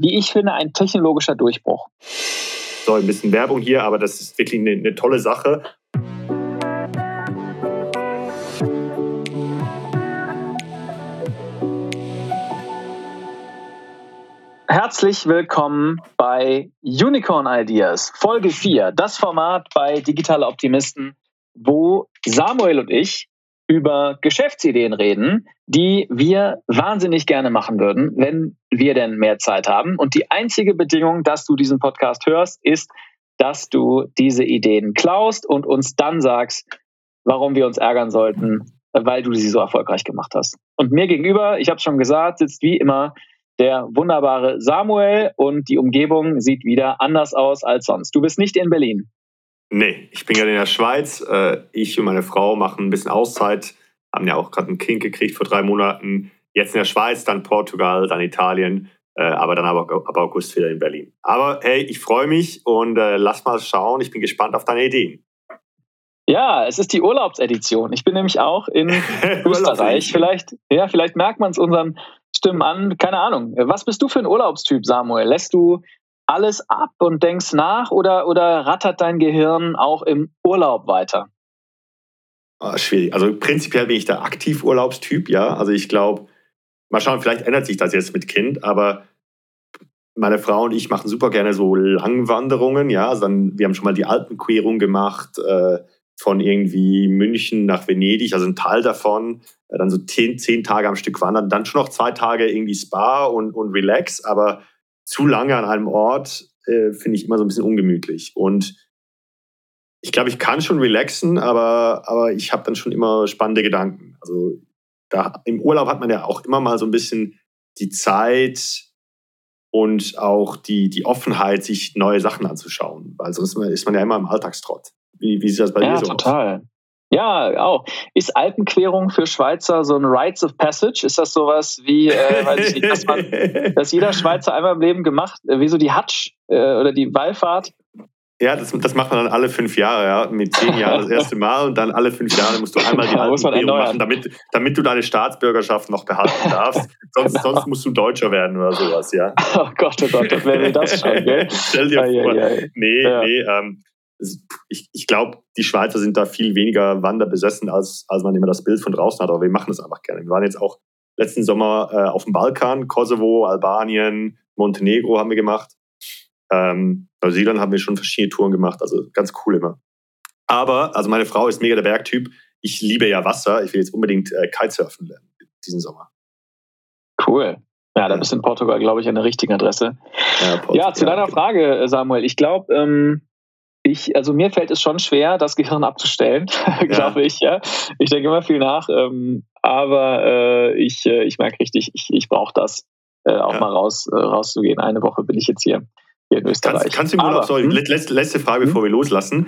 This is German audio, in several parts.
wie ich finde, ein technologischer Durchbruch. So, ein bisschen Werbung hier, aber das ist wirklich eine, eine tolle Sache. Herzlich willkommen bei Unicorn Ideas, Folge 4, das Format bei Digitale Optimisten, wo Samuel und ich über Geschäftsideen reden, die wir wahnsinnig gerne machen würden, wenn wir denn mehr Zeit haben. Und die einzige Bedingung, dass du diesen Podcast hörst, ist, dass du diese Ideen klaust und uns dann sagst, warum wir uns ärgern sollten, weil du sie so erfolgreich gemacht hast. Und mir gegenüber, ich habe es schon gesagt, sitzt wie immer der wunderbare Samuel und die Umgebung sieht wieder anders aus als sonst. Du bist nicht in Berlin. Nee, ich bin gerade in der Schweiz. Äh, ich und meine Frau machen ein bisschen Auszeit, haben ja auch gerade ein Kind gekriegt vor drei Monaten. Jetzt in der Schweiz, dann Portugal, dann Italien, äh, aber dann aber ab August wieder in Berlin. Aber hey, ich freue mich und äh, lass mal schauen. Ich bin gespannt auf deine Ideen. Ja, es ist die Urlaubsedition. Ich bin nämlich auch in Österreich. Vielleicht, ja, vielleicht merkt man es unseren Stimmen an. Keine Ahnung. Was bist du für ein Urlaubstyp, Samuel? Lässt du alles ab und denkst nach oder, oder rattert dein Gehirn auch im Urlaub weiter? Oh, schwierig. Also prinzipiell bin ich der Aktivurlaubstyp, ja. Also ich glaube, mal schauen, vielleicht ändert sich das jetzt mit Kind, aber meine Frau und ich machen super gerne so Langwanderungen, ja. Also dann, wir haben schon mal die Alpenquerung gemacht, äh, von irgendwie München nach Venedig, also ein Teil davon, äh, dann so zehn, zehn Tage am Stück wandern, dann schon noch zwei Tage irgendwie Spa und, und Relax, aber zu lange an einem Ort äh, finde ich immer so ein bisschen ungemütlich. Und ich glaube, ich kann schon relaxen, aber, aber ich habe dann schon immer spannende Gedanken. Also da, im Urlaub hat man ja auch immer mal so ein bisschen die Zeit und auch die, die Offenheit, sich neue Sachen anzuschauen, weil sonst ist man ja immer im Alltagstrott. Wie, wie sieht das bei ja, dir so total. aus? Ja, auch. Ist Alpenquerung für Schweizer so ein Rites of Passage? Ist das sowas wie, äh, weiß ich nicht, dass, man, dass jeder Schweizer einmal im Leben gemacht, äh, wie so die Hatsch äh, oder die Wallfahrt? Ja, das, das macht man dann alle fünf Jahre, ja. Mit zehn Jahren das erste Mal und dann alle fünf Jahre musst du einmal die Alpenquerung machen, damit, damit du deine Staatsbürgerschaft noch behalten darfst. Sonst, genau. sonst musst du Deutscher werden oder sowas, ja. Oh Gott, oh Gott, das wäre das schon, gell? Stell dir vor. Nee, ja. nee, ähm, ich, ich glaube, die Schweizer sind da viel weniger wanderbesessen, als, als man immer das Bild von draußen hat. Aber wir machen das einfach gerne. Wir waren jetzt auch letzten Sommer äh, auf dem Balkan, Kosovo, Albanien, Montenegro haben wir gemacht. Ähm, Neuseeland haben wir schon verschiedene Touren gemacht. Also ganz cool immer. Aber, also meine Frau ist mega der Bergtyp. Ich liebe ja Wasser. Ich will jetzt unbedingt äh, Kitesurfen lernen diesen Sommer. Cool. Ja, da bist du in Portugal, glaube ich, an der richtigen Adresse. Ja, ja zu deiner Frage, Samuel. Ich glaube, ähm, ich, also mir fällt es schon schwer, das Gehirn abzustellen, glaube ich. Ja, ich denke immer viel nach, ähm, aber äh, ich, äh, ich merke richtig, ich, ich brauche das, äh, auch ja. mal raus, äh, rauszugehen. Eine Woche bin ich jetzt hier, hier in Österreich. Kannst, kannst du im Urlaub, aber, sorry, hm? letzte, letzte Frage, bevor hm? wir loslassen.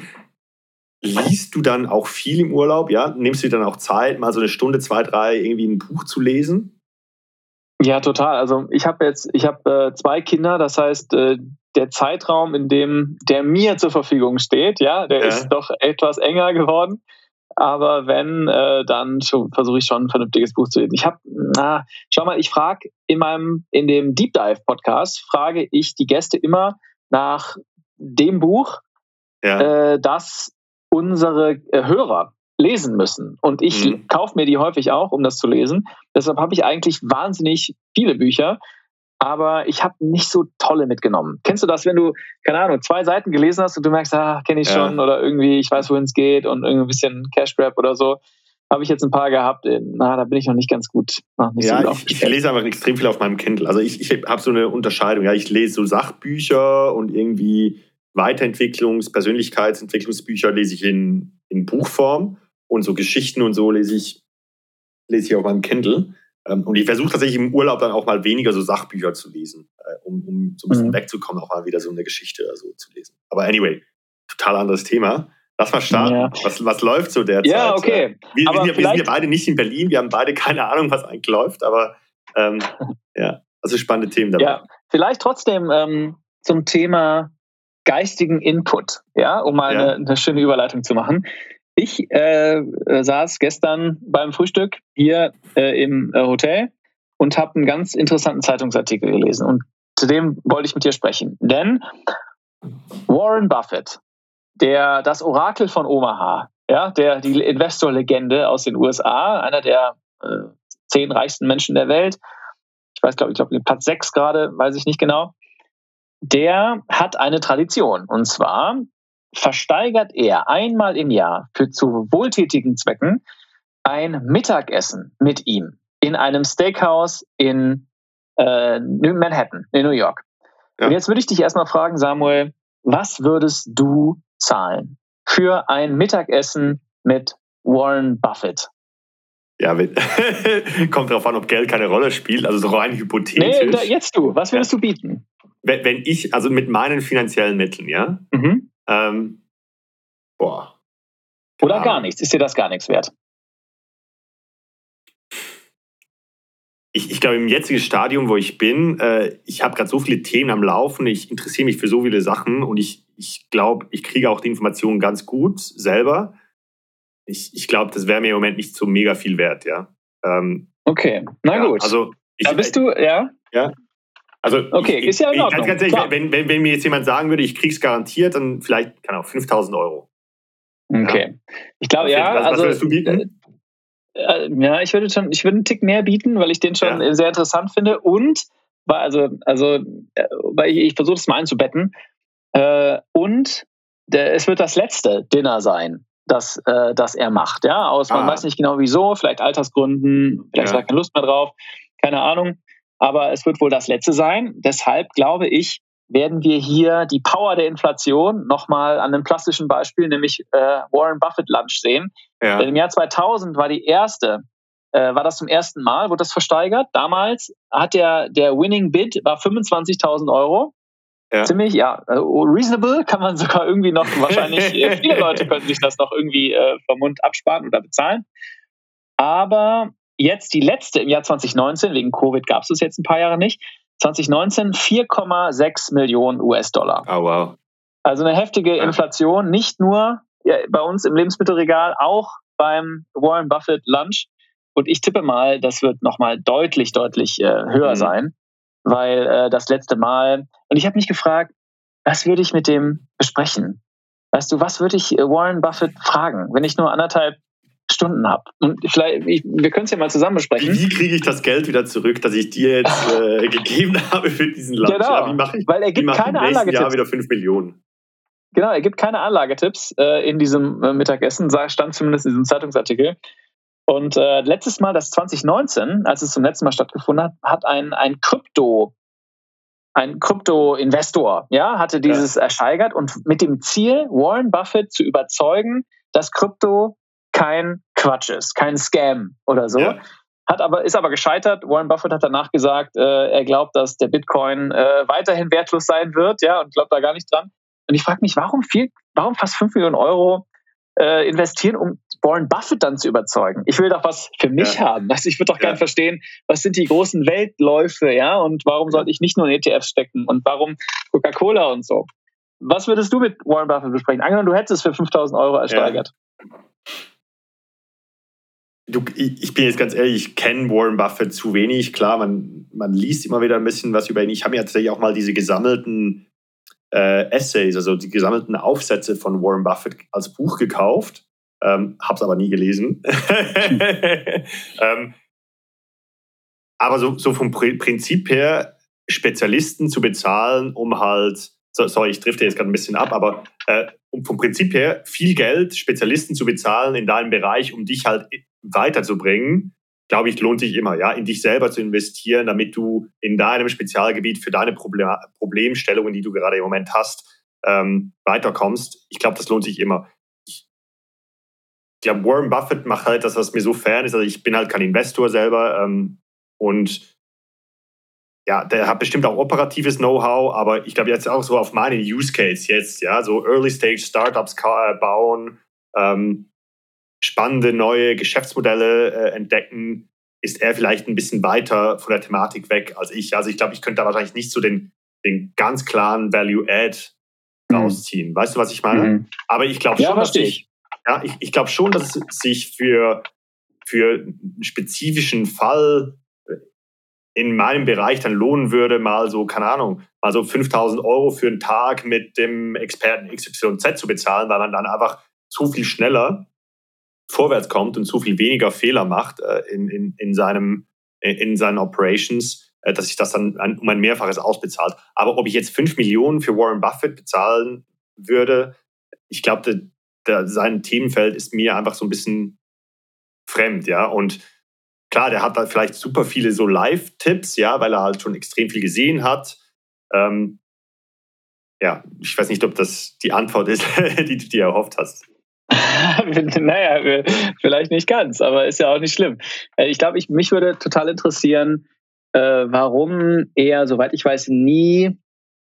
Liest du dann auch viel im Urlaub? Ja, nimmst du dir dann auch Zeit, mal so eine Stunde, zwei, drei irgendwie ein Buch zu lesen? Ja, total. Also ich habe jetzt, ich habe äh, zwei Kinder, das heißt, äh, der Zeitraum, in dem der mir zur Verfügung steht, ja, der ja. ist doch etwas enger geworden. Aber wenn, äh, dann versuche ich schon ein vernünftiges Buch zu lesen. Ich habe, na, schau mal, ich frage in meinem, in dem Deep Dive Podcast, frage ich die Gäste immer nach dem Buch, ja. äh, das unsere äh, Hörer lesen müssen. Und ich mhm. kaufe mir die häufig auch, um das zu lesen. Deshalb habe ich eigentlich wahnsinnig viele Bücher aber ich habe nicht so tolle mitgenommen. Kennst du das, wenn du, keine Ahnung, zwei Seiten gelesen hast und du merkst, ah, kenne ich ja. schon oder irgendwie, ich weiß, wohin es geht und irgendwie ein bisschen Cash Grab oder so. Habe ich jetzt ein paar gehabt, na, da bin ich noch nicht ganz gut. Nicht ja, so ich, ich, lese einfach extrem viel auf meinem Kindle. Also ich, ich habe so eine Unterscheidung. Ja, ich lese so Sachbücher und irgendwie Weiterentwicklungs-, Persönlichkeitsentwicklungsbücher lese ich in, in Buchform und so Geschichten und so lese ich, lese ich auf meinem Kindle. Ähm, und ich versuche tatsächlich im Urlaub dann auch mal weniger so Sachbücher zu lesen, äh, um, um so ein bisschen mhm. wegzukommen, auch mal wieder so eine Geschichte oder so zu lesen. Aber anyway, total anderes Thema. Lass mal starten. Ja. Was, was läuft so derzeit? Ja, okay. Wir, wir, sind ja, wir, sind ja, beide nicht in Berlin, wir haben beide keine Ahnung, was eigentlich läuft, aber ähm, ja, also spannende Themen dabei. Ja, vielleicht trotzdem ähm, zum Thema geistigen Input, ja, um mal ja. Eine, eine schöne Überleitung zu machen. Ich äh, saß gestern beim Frühstück hier äh, im äh, Hotel und habe einen ganz interessanten Zeitungsartikel gelesen. Und zu dem wollte ich mit dir sprechen. Denn Warren Buffett, der, das Orakel von Omaha, ja, der, die Investorlegende aus den USA, einer der äh, zehn reichsten Menschen der Welt, ich weiß, glaube ich, glaube Platz sechs gerade, weiß ich nicht genau, der hat eine Tradition. Und zwar versteigert er einmal im Jahr für zu wohltätigen Zwecken ein Mittagessen mit ihm in einem Steakhouse in äh, Manhattan, in New York. Ja. Und jetzt würde ich dich erstmal fragen, Samuel, was würdest du zahlen für ein Mittagessen mit Warren Buffett? Ja, kommt darauf an, ob Geld keine Rolle spielt, also so rein hypothetisch. Nee, da, jetzt du, was würdest ja. du bieten? Wenn, wenn, ich, also mit meinen finanziellen Mitteln, ja? Mhm. Ähm, boah. Oder gar nichts, ist dir das gar nichts wert? ich, ich glaube, im jetzigen Stadium, wo ich bin, äh, ich habe gerade so viele Themen am Laufen, ich interessiere mich für so viele Sachen und ich, ich glaube, ich kriege auch die Informationen ganz gut selber. Ich, ich glaube, das wäre mir im Moment nicht so mega viel wert, ja. Ähm, okay, na ja, gut. Also ich, da bist du, ja? Ja. Also, okay, ich, ist ja in Ordnung. Ganz, ganz ehrlich, wenn, wenn, wenn, mir jetzt jemand sagen würde, ich krieg's garantiert, dann vielleicht, keine Ahnung, 5000 Euro. Okay. Ja. Ich glaube, ja. Was, also, was würdest du bieten? Äh, ja, ich würde schon, ich würde einen Tick mehr bieten, weil ich den schon ja. sehr interessant finde und weil also, also, äh, weil ich, ich versuche es mal einzubetten. Äh, und der, es wird das letzte Dinner sein, das, äh, das er macht. Ja, aus man ah. weiß nicht genau wieso, vielleicht Altersgründen, vielleicht ja. hat er keine Lust mehr drauf, keine Ahnung. Aber es wird wohl das letzte sein. Deshalb glaube ich, werden wir hier die Power der Inflation nochmal an einem plastischen Beispiel, nämlich äh, Warren Buffett Lunch sehen. Ja. Denn im Jahr 2000 war die erste, äh, war das zum ersten Mal, wurde das versteigert. Damals hat der, der Winning Bid war 25.000 Euro. Ja. Ziemlich, ja, äh, reasonable kann man sogar irgendwie noch, wahrscheinlich, äh, viele Leute können sich das noch irgendwie äh, vom Mund absparen oder bezahlen. Aber jetzt die letzte im Jahr 2019, wegen Covid gab es das jetzt ein paar Jahre nicht, 2019 4,6 Millionen US-Dollar. Oh, wow. Also eine heftige Inflation, nicht nur bei uns im Lebensmittelregal, auch beim Warren Buffett Lunch. Und ich tippe mal, das wird nochmal deutlich, deutlich äh, höher mhm. sein, weil äh, das letzte Mal, und ich habe mich gefragt, was würde ich mit dem besprechen? Weißt du, was würde ich äh, Warren Buffett fragen, wenn ich nur anderthalb Stunden habe. Und vielleicht, ich, wir können es ja mal zusammen besprechen. Wie kriege ich das Geld wieder zurück, das ich dir jetzt äh, gegeben habe für diesen Lunch? Genau, ja, wie mache ich, weil er gibt keine Anlagetipps. Jahr wieder 5 Millionen. Genau, er gibt keine Anlagetipps äh, in diesem äh, Mittagessen, stand zumindest in diesem Zeitungsartikel. Und äh, letztes Mal, das 2019, als es zum letzten Mal stattgefunden hat, hat ein, ein Krypto, ein Krypto-Investor, ja, hatte dieses ja. ersteigert und mit dem Ziel, Warren Buffett zu überzeugen, dass Krypto kein Quatsch ist, kein Scam oder so. Ja. Hat aber, ist aber gescheitert. Warren Buffett hat danach gesagt, äh, er glaubt, dass der Bitcoin äh, weiterhin wertlos sein wird, ja, und glaubt da gar nicht dran. Und ich frage mich, warum viel, warum fast 5 Millionen Euro äh, investieren, um Warren Buffett dann zu überzeugen? Ich will doch was für mich ja. haben. Also ich würde doch ja. gerne verstehen, was sind die großen Weltläufe, ja, und warum sollte ich nicht nur in ETFs stecken und warum Coca-Cola und so? Was würdest du mit Warren Buffett besprechen? Angenommen, du hättest es für 5000 Euro ersteigert. Ja. Du, ich bin jetzt ganz ehrlich, ich kenne Warren Buffett zu wenig. Klar, man, man liest immer wieder ein bisschen was über ihn. Ich habe mir tatsächlich auch mal diese gesammelten äh, Essays, also die gesammelten Aufsätze von Warren Buffett als Buch gekauft. Ähm, habe es aber nie gelesen. ähm, aber so, so vom Prinzip her, Spezialisten zu bezahlen, um halt, sorry, ich drifte jetzt gerade ein bisschen ab, aber äh, um vom Prinzip her viel Geld Spezialisten zu bezahlen in deinem Bereich, um dich halt weiterzubringen, glaube ich, lohnt sich immer, ja, in dich selber zu investieren, damit du in deinem Spezialgebiet für deine Problem Problemstellungen, die du gerade im Moment hast, ähm, weiterkommst. Ich glaube, das lohnt sich immer. Glaube, Warren Buffett macht halt das, was mir so fern ist. Also ich bin halt kein Investor selber ähm, und ja, der hat bestimmt auch operatives Know-how, aber ich glaube jetzt auch so auf meinen Use Case jetzt, ja, so Early Stage Startups äh, bauen, ähm, spannende neue Geschäftsmodelle äh, entdecken, ist er vielleicht ein bisschen weiter von der Thematik weg als ich. Also ich glaube, ich könnte da wahrscheinlich nicht so den, den ganz klaren Value-Add mhm. rausziehen. Weißt du, was ich meine? Mhm. Aber ich glaube schon, ja, dass ich, ja, ich, ich glaube schon, dass es sich für, für einen spezifischen Fall in meinem Bereich dann lohnen würde, mal so, keine Ahnung, mal so 5000 Euro für einen Tag mit dem Experten XYZ zu bezahlen, weil man dann einfach zu viel schneller vorwärts kommt und zu viel weniger Fehler macht äh, in, in, in, seinem, in seinen Operations, äh, dass sich das dann um ein Mehrfaches ausbezahlt. Aber ob ich jetzt 5 Millionen für Warren Buffett bezahlen würde, ich glaube, sein Themenfeld ist mir einfach so ein bisschen fremd, ja. Und klar, der hat da vielleicht super viele so Live-Tipps, ja, weil er halt schon extrem viel gesehen hat. Ähm, ja, ich weiß nicht, ob das die Antwort ist, die du dir erhofft hast. naja, vielleicht nicht ganz, aber ist ja auch nicht schlimm. Äh, ich glaube, ich, mich würde total interessieren, äh, warum er, soweit ich weiß, nie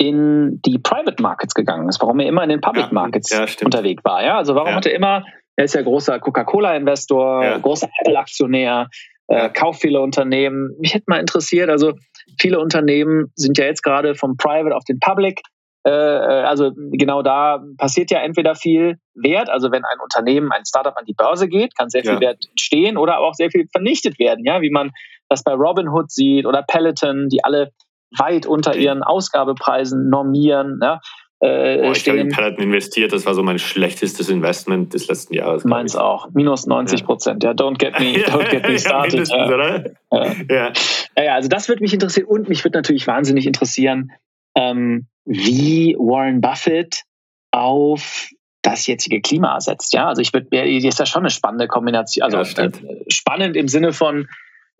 in die Private Markets gegangen ist, warum er immer in den Public Markets ja, unterwegs war. Ja? Also warum ja. hat er immer, er ist ja großer Coca-Cola-Investor, ja. großer Apple-Aktionär, äh, kauft viele Unternehmen. Mich hätte mal interessiert, also viele Unternehmen sind ja jetzt gerade vom Private auf den Public äh, äh, also genau da passiert ja entweder viel Wert, also wenn ein Unternehmen, ein Startup an die Börse geht, kann sehr viel ja. Wert entstehen oder auch sehr viel vernichtet werden, ja, wie man das bei Robinhood sieht oder Peloton, die alle weit unter ihren Ausgabepreisen normieren, ja. Äh, Boah, ich habe in Peloton investiert, das war so mein schlechtestes Investment des letzten Jahres. Meins auch, minus 90 Prozent. Ja. ja, don't get me, don't get me started. ja, ja. Ja. ja, also das würde mich interessieren und mich würde natürlich wahnsinnig interessieren, ähm, wie Warren Buffett auf das jetzige Klima setzt. Ja, also ich würde, ist ja schon eine spannende Kombination. Also ja, äh, spannend im Sinne von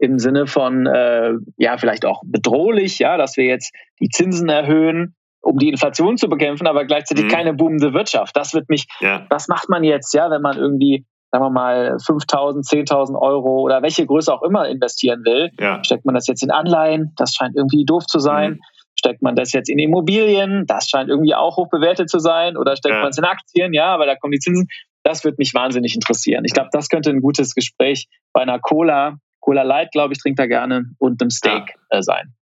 im Sinne von äh, ja vielleicht auch bedrohlich, ja, dass wir jetzt die Zinsen erhöhen, um die Inflation zu bekämpfen, aber gleichzeitig mhm. keine boomende Wirtschaft. Das wird mich, ja. was macht man jetzt, ja, wenn man irgendwie sagen wir mal 5.000, 10.000 Euro oder welche Größe auch immer investieren will, ja. steckt man das jetzt in Anleihen? Das scheint irgendwie doof zu sein. Mhm. Steckt man das jetzt in Immobilien? Das scheint irgendwie auch hoch bewertet zu sein. Oder steckt ja. man es in Aktien? Ja, weil da kommen die Zinsen. Das würde mich wahnsinnig interessieren. Ich glaube, das könnte ein gutes Gespräch bei einer Cola, Cola Light, glaube ich, trinkt er gerne, und einem Steak ja. äh, sein.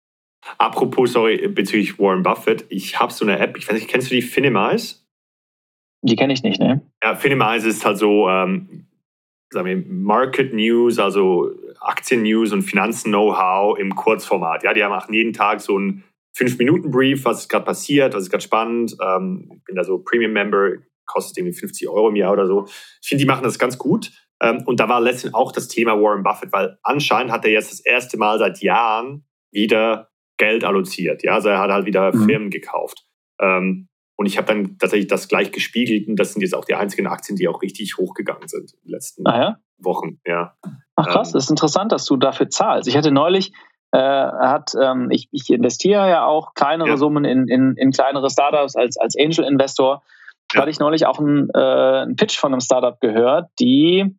Apropos, sorry, bezüglich Warren Buffett, ich habe so eine App, ich weiß nicht, kennst du die Finimize? Die kenne ich nicht, ne? Ja, Finimize ist halt so, ähm, sagen wir, Market News, also Aktien-News und Finanzen-Know-how im Kurzformat. Ja, die machen jeden Tag so ein Fünf-Minuten-Brief, was ist gerade passiert, was ist gerade spannend. Ähm, ich bin da so Premium-Member, kostet irgendwie 50 Euro im Jahr oder so. Ich finde, die machen das ganz gut. Ähm, und da war letztendlich auch das Thema Warren Buffett, weil anscheinend hat er jetzt das erste Mal seit Jahren wieder Geld alloziert. Ja, also er hat halt wieder mhm. Firmen gekauft. Ähm, und ich habe dann tatsächlich das gleich gespiegelt und das sind jetzt auch die einzigen Aktien, die auch richtig hochgegangen sind in den letzten ah, ja? Wochen. Ja. Ach krass, ähm, das ist interessant, dass du dafür zahlst. Ich hatte neulich äh, hat, ähm, ich, ich, investiere ja auch kleinere ja. Summen in, in, in, kleinere Startups als, als Angel-Investor. Ja. hatte ich neulich auch einen, äh, einen Pitch von einem Startup gehört, die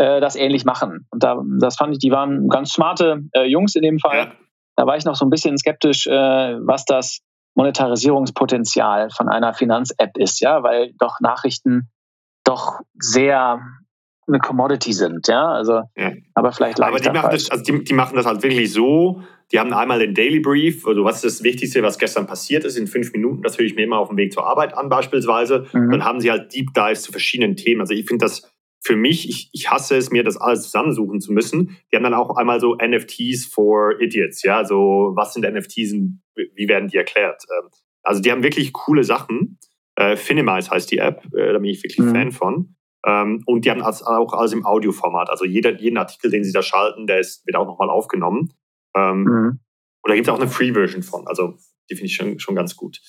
äh, das ähnlich machen. Und da, das fand ich, die waren ganz smarte äh, Jungs in dem Fall. Ja. Da war ich noch so ein bisschen skeptisch, äh, was das Monetarisierungspotenzial von einer Finanz-App ist, ja, weil doch Nachrichten doch sehr eine Commodity sind, ja. Also, ja. aber vielleicht Aber die machen, das, also die, die, machen das halt wirklich so. Die haben einmal den Daily Brief, also was ist das Wichtigste, was gestern passiert ist, in fünf Minuten. Das höre ich mir immer auf dem Weg zur Arbeit an, beispielsweise. Mhm. Dann haben sie halt Deep Dives zu verschiedenen Themen. Also ich finde das für mich, ich, ich hasse es, mir das alles zusammensuchen zu müssen. Die haben dann auch einmal so NFTs for Idiots, ja, so was sind NFTs und wie werden die erklärt? Ähm, also die haben wirklich coole Sachen. Äh, Finimize heißt die App, äh, da bin ich wirklich mhm. Fan von. Ähm, und die haben auch alles im Audioformat. Also jeder, jeden Artikel, den sie da schalten, der ist, wird auch nochmal aufgenommen. Ähm, mhm. Und da gibt es auch eine Free-Version von. Also die finde ich schon, schon ganz gut.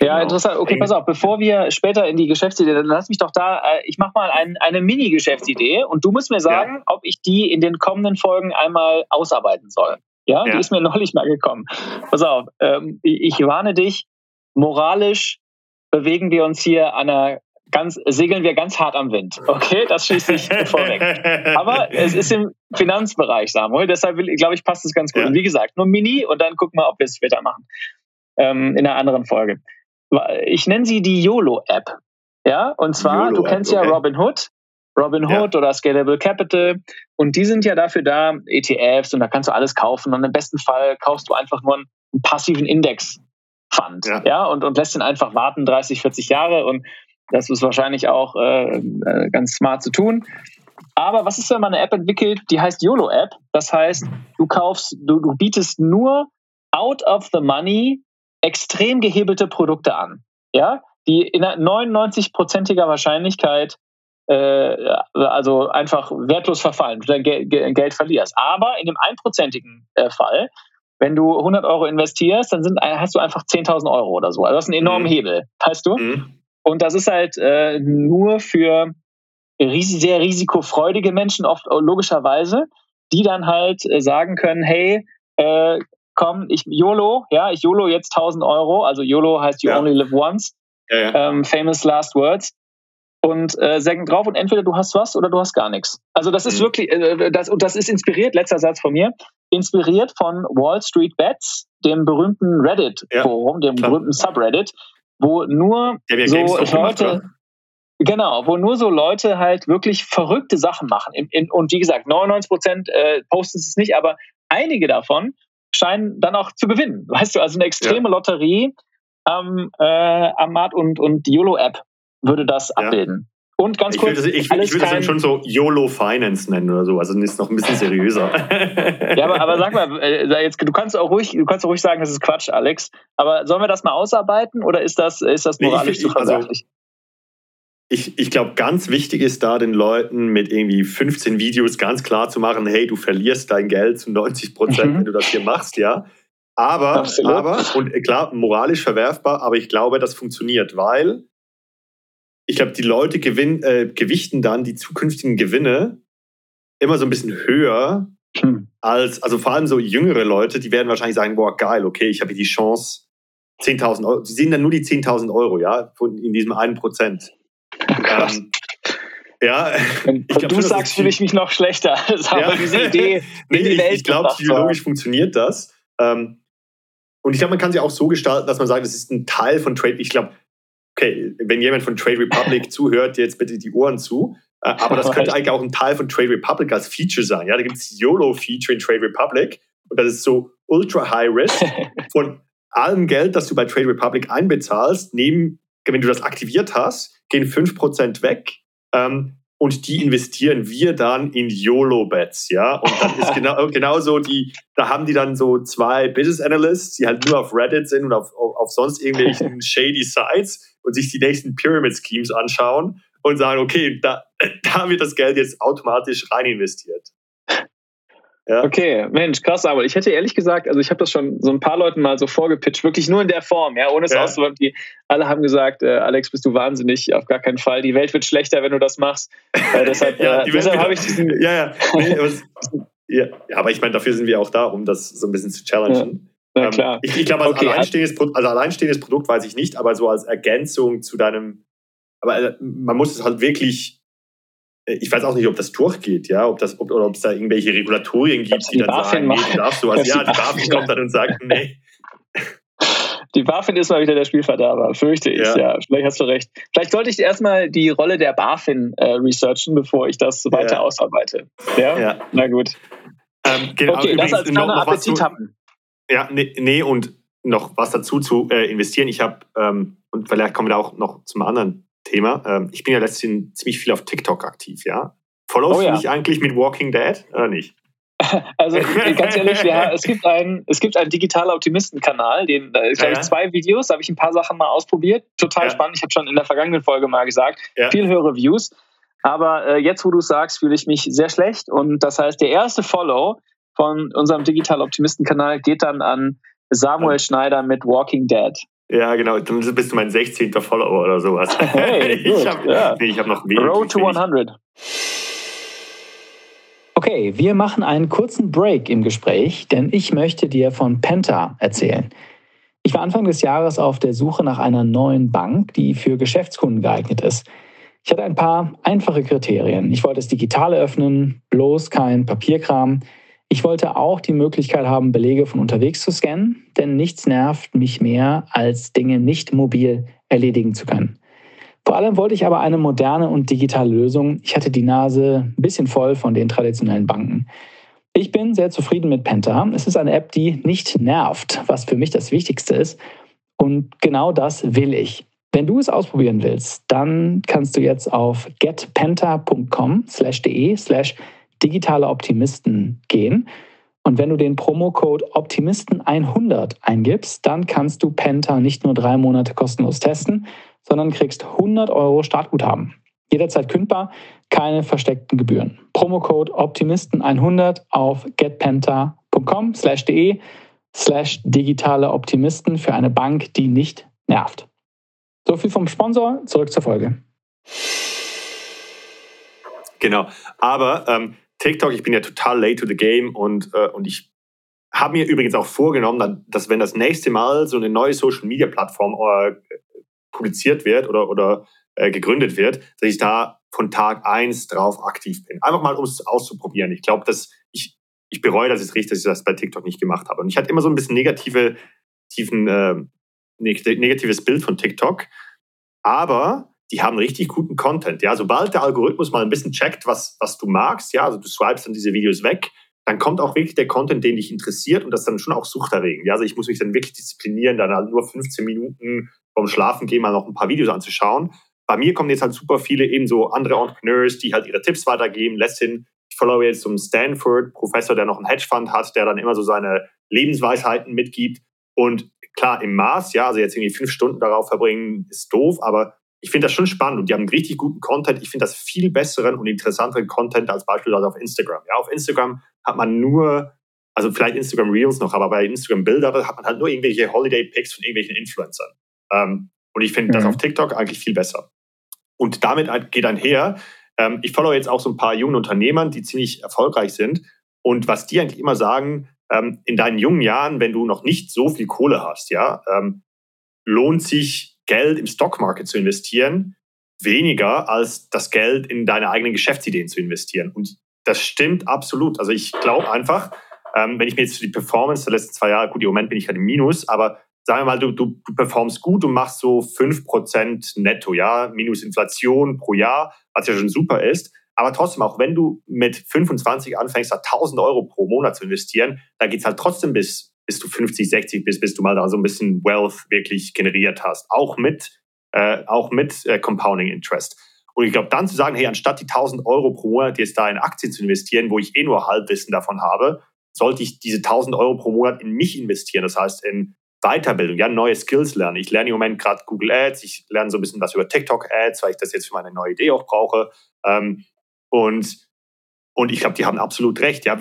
Ja, genau. interessant. Okay, pass auf, bevor wir später in die Geschäftsidee, dann lass mich doch da, äh, ich mache mal ein, eine Mini-Geschäftsidee und du musst mir sagen, ja. ob ich die in den kommenden Folgen einmal ausarbeiten soll. Ja, ja. die ist mir neulich mal gekommen. Pass auf, ähm, ich warne dich, moralisch bewegen wir uns hier an einer ganz, segeln wir ganz hart am Wind. Okay, das schließe ich vorweg. Aber es ist im Finanzbereich, Samuel. Deshalb glaube ich, passt es ganz gut. Ja. Und wie gesagt, nur Mini und dann gucken wir, ob wir es später machen. Ähm, in einer anderen Folge. Ich nenne sie die YOLO-App. Ja, und zwar, du kennst okay. ja Robinhood. Robinhood ja. oder Scalable Capital. Und die sind ja dafür da, ETFs und da kannst du alles kaufen. Und im besten Fall kaufst du einfach nur einen, einen passiven Index-Fund. Ja. ja, und, und lässt ihn einfach warten, 30, 40 Jahre. Und das ist wahrscheinlich auch äh, äh, ganz smart zu tun. Aber was ist, wenn man eine App entwickelt, die heißt YOLO-App? Das heißt, du kaufst, du, du bietest nur out of the money extrem gehebelte Produkte an. Ja, die in 99-prozentiger Wahrscheinlichkeit äh, also einfach wertlos verfallen, du dein Geld, verlierst. Aber in dem einprozentigen äh, Fall, wenn du 100 Euro investierst, dann sind, hast du einfach 10.000 Euro oder so. Also das ist ein enormer mhm. Hebel, weißt du? Mhm. Und das ist halt äh, nur für ris sehr risikofreudige Menschen, oft logischerweise, die dann halt äh, sagen können, hey, äh, komm, ich YOLO, ja, ich YOLO jetzt 1000 Euro, also YOLO heißt You ja. Only Live Once, ja, ja. Ähm, famous last words und äh, sägen drauf und entweder du hast was oder du hast gar nichts. Also das ist mhm. wirklich, äh, das, und das ist inspiriert, letzter Satz von mir, inspiriert von Wall Street Bets, dem berühmten Reddit-Forum, dem klar. berühmten Subreddit, wo nur so Leute, genau, wo nur so Leute halt wirklich verrückte Sachen machen. In, in, und wie gesagt, 99 Prozent äh, posten es nicht, aber einige davon scheinen dann auch zu gewinnen. Weißt du, also eine extreme ja. Lotterie am, äh, am Markt und, und die YOLO-App würde das ja. abbilden. Und ganz kurz. Ich würde, ich, ich würde es schon so YOLO Finance nennen oder so. Also das ist noch ein bisschen seriöser. ja, aber, aber sag mal, äh, jetzt, du kannst auch ruhig, du kannst auch ruhig sagen, das ist Quatsch, Alex. Aber sollen wir das mal ausarbeiten oder ist das, ist das moralisch nee, ich, zu also verwerflich? Ich, ich glaube, ganz wichtig ist da den Leuten mit irgendwie 15 Videos ganz klar zu machen, hey, du verlierst dein Geld zu 90 Prozent, mhm. wenn du das hier machst, ja. Aber, aber, und klar, moralisch verwerfbar, aber ich glaube, das funktioniert, weil ich glaube, die Leute gewinn, äh, gewichten dann die zukünftigen Gewinne immer so ein bisschen höher hm. als, also vor allem so jüngere Leute, die werden wahrscheinlich sagen, boah, geil, okay, ich habe hier die Chance, 10.000 Euro, sie sehen dann nur die 10.000 Euro, ja, in diesem einen Prozent. Ähm, ja, ich glaub, du sagst, fühle ich mich noch schlechter. Das ja. diese Idee nee, in die Welt Ich, ich glaube, psychologisch funktioniert das. Ähm, und ich glaube, man kann sie auch so gestalten, dass man sagt, es ist ein Teil von Trade. Ich glaube, okay, wenn jemand von Trade Republic zuhört, jetzt bitte die Ohren zu. Äh, aber das könnte eigentlich auch ein Teil von Trade Republic als Feature sein. Ja, da gibt es YOLO-Feature in Trade Republic und das ist so ultra high risk. Von allem Geld, das du bei Trade Republic einbezahlst, nehmen, wenn du das aktiviert hast, gehen 5% weg. Ähm, und die investieren wir dann in YOLO-Bets, ja. Und dann ist genau, genauso die, da haben die dann so zwei Business Analysts, die halt nur auf Reddit sind und auf, auf, auf sonst irgendwelchen shady Sites und sich die nächsten Pyramid Schemes anschauen und sagen, okay, da, da wird das Geld jetzt automatisch rein investiert. Ja. Okay, Mensch, krass, aber ich hätte ehrlich gesagt, also ich habe das schon so ein paar Leuten mal so vorgepitcht, wirklich nur in der Form, ja, ohne es ja. auszuwirken. Die alle haben gesagt, äh, Alex, bist du wahnsinnig, auf gar keinen Fall. Die Welt wird schlechter, wenn du das machst. Äh, deshalb ja, äh, deshalb habe ich diesen. Ja, ja. Nee, was, ja. aber ich meine, dafür sind wir auch da, um das so ein bisschen zu challengen. Ja, ähm, klar. Ich, ich glaube, als, okay. alleinstehendes, also alleinstehendes Produkt weiß ich nicht, aber so als Ergänzung zu deinem, aber äh, man muss es halt wirklich, äh, ich weiß auch nicht, ob das durchgeht, ja, ob das, ob, oder ob es da irgendwelche Regulatorien gibt, die, die dann BaFin sagen, nee, du darfst sowas. Ja, die BaFin kommt dann und sagt, nee. Die BaFin ist mal wieder der Spielverderber, fürchte ich, ja. ja. Vielleicht hast du recht. Vielleicht sollte ich erstmal die Rolle der BaFin äh, researchen, bevor ich das weiter ja. ausarbeite. Ja? ja? Na gut. Ähm, genau, okay, das als kleiner Appetit haben. Ja, nee, nee, und noch was dazu zu äh, investieren. Ich habe, ähm, und vielleicht kommen wir da auch noch zum anderen Thema. Ähm, ich bin ja letztens ziemlich viel auf TikTok aktiv, ja. Followst oh, ja. du mich eigentlich mit Walking Dead oder nicht? Also ganz ehrlich, ja, es gibt einen, es gibt einen digitaler Optimisten-Kanal, den da glaube ja, ich zwei Videos, da habe ich ein paar Sachen mal ausprobiert. Total ja. spannend. Ich habe schon in der vergangenen Folge mal gesagt, viel höhere Views. Aber äh, jetzt, wo du sagst, fühle ich mich sehr schlecht. Und das heißt, der erste Follow von unserem Digital Optimisten-Kanal geht dann an Samuel Schneider mit Walking Dead. Ja, genau. Dann bist du mein 16. Follower oder sowas. Hey, ich habe ja. nee, hab noch wenig. Road to 100. Okay, wir machen einen kurzen Break im Gespräch, denn ich möchte dir von Penta erzählen. Ich war Anfang des Jahres auf der Suche nach einer neuen Bank, die für Geschäftskunden geeignet ist. Ich hatte ein paar einfache Kriterien. Ich wollte es digital öffnen, bloß kein Papierkram. Ich wollte auch die Möglichkeit haben, Belege von unterwegs zu scannen, denn nichts nervt mich mehr, als Dinge nicht mobil erledigen zu können. Vor allem wollte ich aber eine moderne und digitale Lösung. Ich hatte die Nase ein bisschen voll von den traditionellen Banken. Ich bin sehr zufrieden mit Penta. Es ist eine App, die nicht nervt, was für mich das Wichtigste ist. Und genau das will ich. Wenn du es ausprobieren willst, dann kannst du jetzt auf getpenta.com slash de slash digitale Optimisten gehen. Und wenn du den Promocode Optimisten100 eingibst, dann kannst du Penta nicht nur drei Monate kostenlos testen, sondern kriegst 100 Euro Startguthaben. Jederzeit kündbar, keine versteckten Gebühren. Promocode Optimisten100 auf getpenta.com slash de slash digitale Optimisten für eine Bank, die nicht nervt. So viel vom Sponsor, zurück zur Folge. Genau, aber ähm, TikTok, ich bin ja total late to the game und, äh, und ich habe mir übrigens auch vorgenommen, dass wenn das nächste Mal so eine neue Social-Media-Plattform äh, publiziert wird oder, oder äh, gegründet wird, dass ich da von Tag eins drauf aktiv bin. Einfach mal, um es auszuprobieren. Ich glaube, dass ich, ich bereue, dass es richtig, dass ich das bei TikTok nicht gemacht habe. Und ich hatte immer so ein bisschen negative, tiefen, äh, negatives Bild von TikTok. Aber die haben richtig guten Content. Ja, sobald der Algorithmus mal ein bisschen checkt, was, was du magst, ja, also du swipest dann diese Videos weg, dann kommt auch wirklich der Content, den dich interessiert und das dann schon auch suchterregend. Ja, also ich muss mich dann wirklich disziplinieren, dann halt nur 15 Minuten vorm Schlafen gehen, mal noch ein paar Videos anzuschauen. Bei mir kommen jetzt halt super viele eben so andere Entrepreneurs, die halt ihre Tipps weitergeben. Letzthin, ich followe jetzt einen Stanford-Professor, der noch einen Hedgefonds hat, der dann immer so seine Lebensweisheiten mitgibt. Und klar, im Maß, ja, also jetzt irgendwie fünf Stunden darauf verbringen, ist doof, aber ich finde das schon spannend und die haben einen richtig guten Content. Ich finde das viel besseren und interessanteren Content als beispielsweise auf Instagram. Ja, auf Instagram hat man nur, also vielleicht Instagram Reels noch, aber bei Instagram Bilder hat man halt nur irgendwelche Holiday Pics von irgendwelchen Influencern. Ähm, und ich finde mhm. das auf TikTok eigentlich viel besser. Und damit geht einher, ähm, ich folge jetzt auch so ein paar jungen Unternehmern, die ziemlich erfolgreich sind. Und was die eigentlich immer sagen, ähm, in deinen jungen Jahren, wenn du noch nicht so viel Kohle hast, ja, ähm, lohnt sich Geld im Stockmarket zu investieren weniger als das Geld in deine eigenen Geschäftsideen zu investieren. Und das stimmt absolut. Also ich glaube einfach, ähm, wenn ich mir jetzt die Performance der letzten zwei Jahre, gut, im Moment bin ich gerade im Minus, aber sagen wir mal, du, du, du performst gut und machst so 5% netto, ja, minus Inflation pro Jahr, was ja schon super ist. Aber trotzdem, auch wenn du mit 25 anfängst, 1000 Euro pro Monat zu investieren, da geht es halt trotzdem bis, bis du 50, 60 bist, bis du mal da so ein bisschen Wealth wirklich generiert hast. Auch mit, äh, auch mit äh, Compounding Interest. Und ich glaube, dann zu sagen, hey, anstatt die 1000 Euro pro Monat jetzt da in Aktien zu investieren, wo ich eh nur Halbwissen davon habe, sollte ich diese 1000 Euro pro Monat in mich investieren. Das heißt, in Weiterbildung, ja, neue Skills lernen. Ich lerne im Moment gerade Google Ads, ich lerne so ein bisschen was über TikTok Ads, weil ich das jetzt für meine neue Idee auch brauche. Ähm, und, und ich glaube, die haben absolut recht. Ja,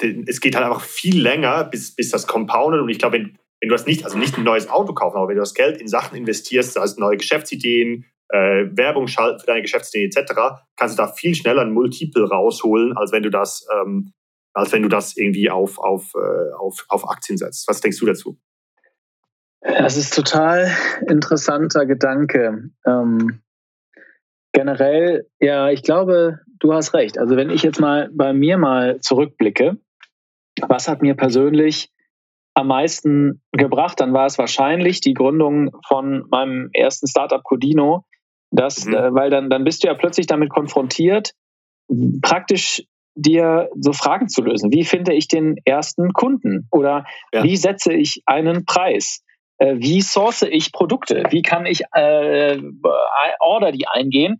es geht halt einfach viel länger, bis, bis das compoundet. Und ich glaube, wenn, wenn du das nicht, also nicht ein neues Auto kaufen, aber wenn du das Geld in Sachen investierst, also neue Geschäftsideen, äh, Werbung schalten für deine Geschäftsideen etc., kannst du da viel schneller ein Multiple rausholen, als wenn du das, ähm, als wenn du das irgendwie auf, auf, äh, auf, auf Aktien setzt. Was denkst du dazu? Das ist total interessanter Gedanke. Ähm, generell, ja, ich glaube, du hast recht. Also wenn ich jetzt mal bei mir mal zurückblicke, was hat mir persönlich am meisten gebracht, dann war es wahrscheinlich die Gründung von meinem ersten Startup Codino. Das, mhm. äh, weil dann, dann bist du ja plötzlich damit konfrontiert, praktisch dir so Fragen zu lösen. Wie finde ich den ersten Kunden? Oder ja. wie setze ich einen Preis? Äh, wie source ich Produkte? Wie kann ich äh, Order, die eingehen,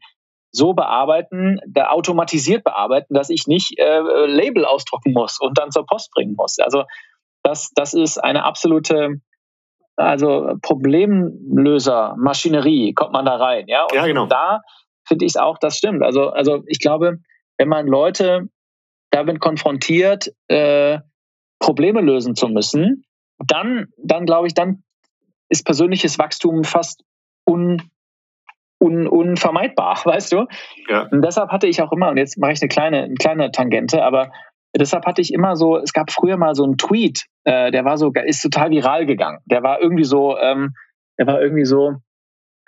so bearbeiten, da automatisiert bearbeiten, dass ich nicht äh, Label ausdrucken muss und dann zur Post bringen muss. Also das, das ist eine absolute also Problemlöser, Maschinerie, kommt man da rein. Ja, und ja genau. da finde ich es auch, das stimmt. Also, also ich glaube, wenn man Leute damit konfrontiert, äh, Probleme lösen zu müssen, dann, dann glaube ich, dann ist persönliches Wachstum fast un, un, unvermeidbar, weißt du? Ja. Und deshalb hatte ich auch immer, und jetzt mache ich eine kleine, eine kleine Tangente, aber deshalb hatte ich immer so, es gab früher mal so einen Tweet, äh, der war so, ist total viral gegangen. Der war irgendwie so, ähm, der war irgendwie so,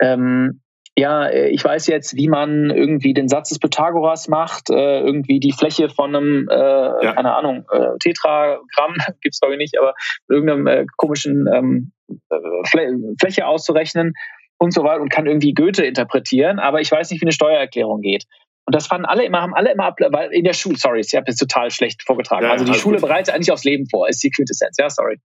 ähm, ja, ich weiß jetzt, wie man irgendwie den Satz des Pythagoras macht, äh, irgendwie die Fläche von einem, äh, ja. keine Ahnung, äh, Tetragramm, gibt's glaube ich nicht, aber irgendeinem äh, komischen ähm, äh, Fläche auszurechnen und so weiter und kann irgendwie Goethe interpretieren, aber ich weiß nicht, wie eine Steuererklärung geht. Und das fanden alle immer, haben alle immer, weil in der Schule, sorry, ich habe jetzt total schlecht vorgetragen. Ja, also die Schule gut. bereitet eigentlich aufs Leben vor, ist die Quintessenz, ja, sorry.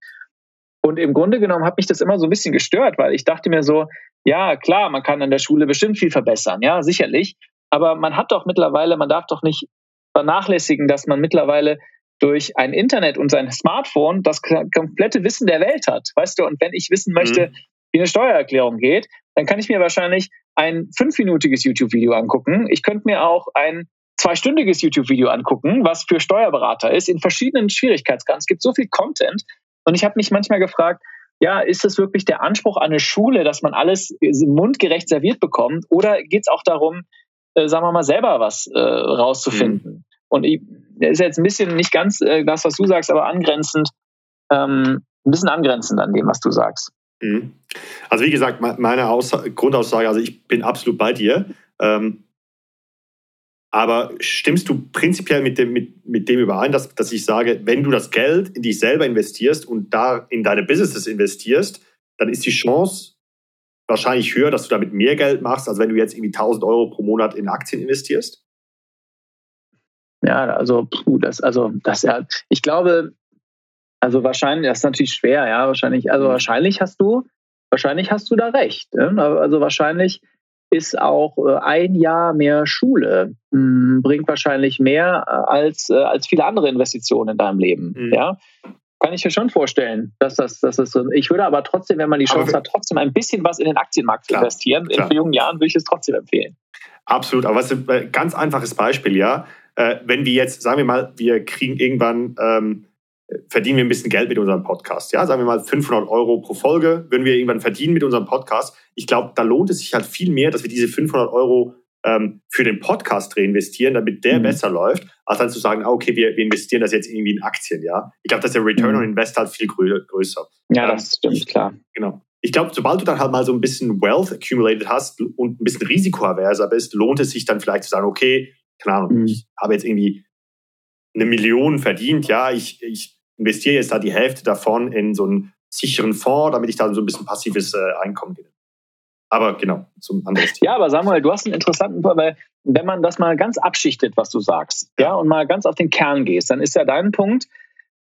Und im Grunde genommen hat mich das immer so ein bisschen gestört, weil ich dachte mir so, ja, klar, man kann an der Schule bestimmt viel verbessern, ja, sicherlich. Aber man hat doch mittlerweile, man darf doch nicht vernachlässigen, dass man mittlerweile durch ein Internet und sein Smartphone das komplette Wissen der Welt hat, weißt du? Und wenn ich wissen möchte, mhm. wie eine Steuererklärung geht, dann kann ich mir wahrscheinlich ein fünfminütiges YouTube-Video angucken. Ich könnte mir auch ein zweistündiges YouTube-Video angucken, was für Steuerberater ist, in verschiedenen Schwierigkeitsgraden. Es gibt so viel Content. Und ich habe mich manchmal gefragt, ja, ist es wirklich der Anspruch an eine Schule, dass man alles mundgerecht serviert bekommt? Oder geht es auch darum, äh, sagen wir mal, selber was äh, rauszufinden? Mhm. Und ich, ist jetzt ein bisschen nicht ganz äh, das, was du sagst, aber angrenzend, ähm, ein bisschen angrenzend an dem, was du sagst. Mhm. Also wie gesagt, meine Aussa Grundaussage, also ich bin absolut bei dir. Ähm, aber stimmst du prinzipiell mit dem, mit, mit dem überein, dass, dass ich sage, wenn du das Geld in dich selber investierst und da in deine Businesses investierst, dann ist die Chance wahrscheinlich höher, dass du damit mehr Geld machst, als wenn du jetzt irgendwie 1000 Euro pro Monat in Aktien investierst? Ja, also, puh, das, also, das ja, ich glaube, also wahrscheinlich, das ist natürlich schwer, ja, wahrscheinlich, also mhm. wahrscheinlich hast du, wahrscheinlich hast du da recht. Ne? Also wahrscheinlich ist auch äh, ein Jahr mehr Schule, hm, bringt wahrscheinlich mehr äh, als, äh, als viele andere Investitionen in deinem Leben. Mhm. Ja? Kann ich mir schon vorstellen, dass das, dass das so. Ich würde aber trotzdem, wenn man die Chance aber hat, trotzdem ein bisschen was in den Aktienmarkt zu investieren, klar. in jungen Jahren würde ich es trotzdem empfehlen. Absolut, aber was ein ganz einfaches Beispiel, ja. Wenn wir jetzt, sagen wir mal, wir kriegen irgendwann ähm, verdienen wir ein bisschen Geld mit unserem Podcast. Ja, sagen wir mal 500 Euro pro Folge würden wir irgendwann verdienen mit unserem Podcast. Ich glaube, da lohnt es sich halt viel mehr, dass wir diese 500 Euro ähm, für den Podcast reinvestieren, damit der mhm. besser läuft, als dann zu sagen, ah, okay, wir, wir, investieren das jetzt irgendwie in Aktien. Ja, ich glaube, dass der Return mhm. on Invest halt viel grö größer. Ja, ähm, das stimmt, klar. Genau. Ich glaube, sobald du dann halt mal so ein bisschen Wealth accumulated hast und ein bisschen risikoaverser bist, lohnt es sich dann vielleicht zu sagen, okay, keine Ahnung, mhm. ich habe jetzt irgendwie eine Million verdient, ja, ich, ich investiere jetzt da die Hälfte davon in so einen sicheren Fonds, damit ich da so ein bisschen passives äh, Einkommen gewinne. Aber genau, zum anderen Thema. Ja, aber Samuel, du hast einen interessanten Punkt, weil wenn man das mal ganz abschichtet, was du sagst, ja, und mal ganz auf den Kern gehst, dann ist ja dein Punkt,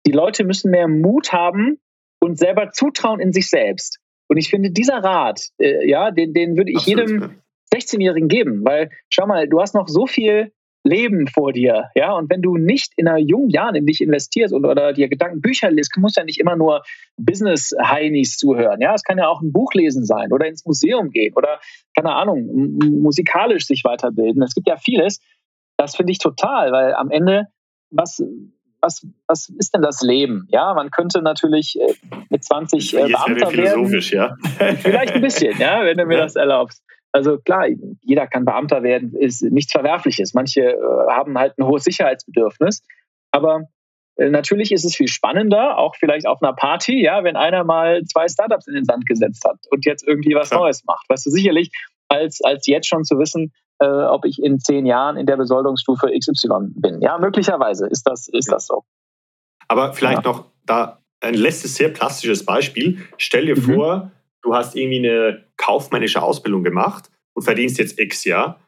die Leute müssen mehr Mut haben und selber zutrauen in sich selbst. Und ich finde, dieser Rat, äh, ja, den, den würde ich Absolut, jedem ja. 16-Jährigen geben, weil schau mal, du hast noch so viel Leben vor dir, ja. Und wenn du nicht in einer jungen Jahren in dich investierst und, oder dir Gedanken Bücher liest, muss ja nicht immer nur Business-Heinis zuhören, ja. Es kann ja auch ein Buch lesen sein oder ins Museum gehen oder, keine Ahnung, musikalisch sich weiterbilden. Es gibt ja vieles. Das finde ich total, weil am Ende, was, was, was ist denn das Leben? Ja, man könnte natürlich äh, mit 20 äh, Beamter werden. Ja. Vielleicht ein bisschen, ja, wenn du mir ja. das erlaubst. Also klar, jeder kann Beamter werden, ist nichts Verwerfliches. Manche äh, haben halt ein hohes Sicherheitsbedürfnis. Aber äh, natürlich ist es viel spannender, auch vielleicht auf einer Party, ja, wenn einer mal zwei Startups in den Sand gesetzt hat und jetzt irgendwie was ja. Neues macht. Weißt du, sicherlich als, als jetzt schon zu wissen, äh, ob ich in zehn Jahren in der Besoldungsstufe XY bin. Ja, möglicherweise ist das, ist das so. Aber vielleicht ja. noch da ein letztes sehr plastisches Beispiel. Stell dir mhm. vor, du hast irgendwie eine kaufmännische Ausbildung gemacht und verdienst jetzt X, ja.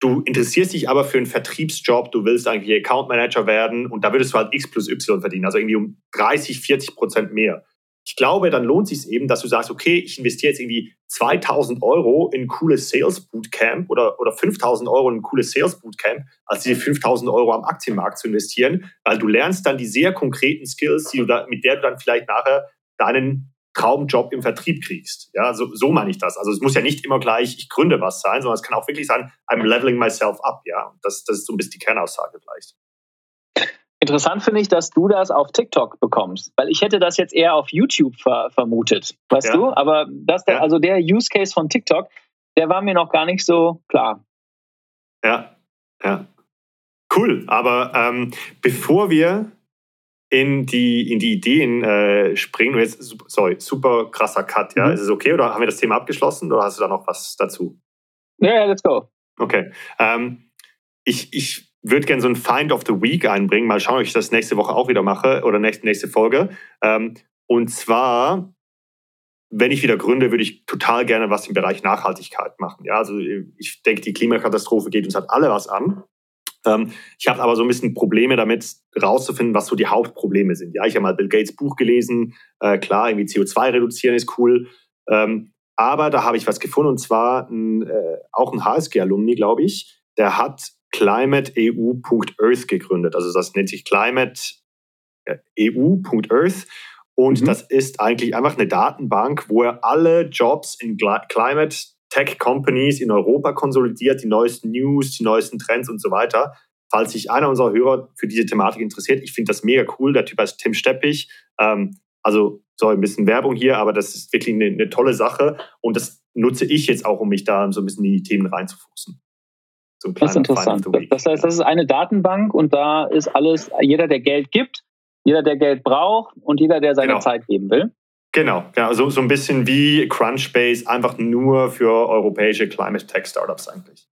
Du interessierst dich aber für einen Vertriebsjob, du willst eigentlich Account Manager werden und da würdest du halt X plus Y verdienen, also irgendwie um 30, 40 Prozent mehr. Ich glaube, dann lohnt sich eben, dass du sagst, okay, ich investiere jetzt irgendwie 2000 Euro in ein cooles Sales Bootcamp oder, oder 5000 Euro in ein cooles Sales Bootcamp, als diese 5000 Euro am Aktienmarkt zu investieren, weil du lernst dann die sehr konkreten Skills, die du da, mit der du dann vielleicht nachher deinen Traumjob im Vertrieb kriegst. Ja, so, so meine ich das. Also es muss ja nicht immer gleich, ich gründe was sein, sondern es kann auch wirklich sein, I'm leveling myself up. Ja, das, das ist so ein bisschen die Kernaussage vielleicht. Interessant finde ich, dass du das auf TikTok bekommst, weil ich hätte das jetzt eher auf YouTube ver vermutet, weißt ja. du? Aber das, der, ja. also der Use Case von TikTok, der war mir noch gar nicht so klar. Ja, ja. Cool. Aber ähm, bevor wir in die, in die Ideen äh, springen. jetzt, sorry, super krasser Cut, ja. Mhm. Ist es okay oder haben wir das Thema abgeschlossen oder hast du da noch was dazu? Ja, yeah, let's go. Okay. Ähm, ich ich würde gerne so ein Find of the Week einbringen. Mal schauen, ob ich das nächste Woche auch wieder mache oder nächste, nächste Folge. Ähm, und zwar, wenn ich wieder gründe, würde ich total gerne was im Bereich Nachhaltigkeit machen. Ja, also ich denke, die Klimakatastrophe geht uns halt alle was an. Ähm, ich habe aber so ein bisschen Probleme damit, rauszufinden, was so die Hauptprobleme sind. Ja, ich habe mal Bill Gates Buch gelesen. Äh, klar, irgendwie CO2 reduzieren ist cool. Ähm, aber da habe ich was gefunden und zwar ein, äh, auch ein HSG-Alumni, glaube ich. Der hat climateeu.earth gegründet. Also das nennt sich climateeu.earth. Und mhm. das ist eigentlich einfach eine Datenbank, wo er alle Jobs in Climate Tech Companies in Europa konsolidiert, die neuesten News, die neuesten Trends und so weiter. Falls sich einer unserer Hörer für diese Thematik interessiert, ich finde das mega cool. Der Typ heißt Tim Steppich. Ähm, also, so ein bisschen Werbung hier, aber das ist wirklich eine, eine, tolle Sache und das nutze ich jetzt auch, um mich da so ein bisschen in die Themen reinzufuchsen. So das ist interessant. Das heißt, das ist eine Datenbank und da ist alles, jeder, der Geld gibt, jeder, der Geld braucht und jeder, der seine genau. Zeit geben will. Genau, ja, so, so ein bisschen wie Crunchbase, einfach nur für europäische Climate Tech Startups eigentlich.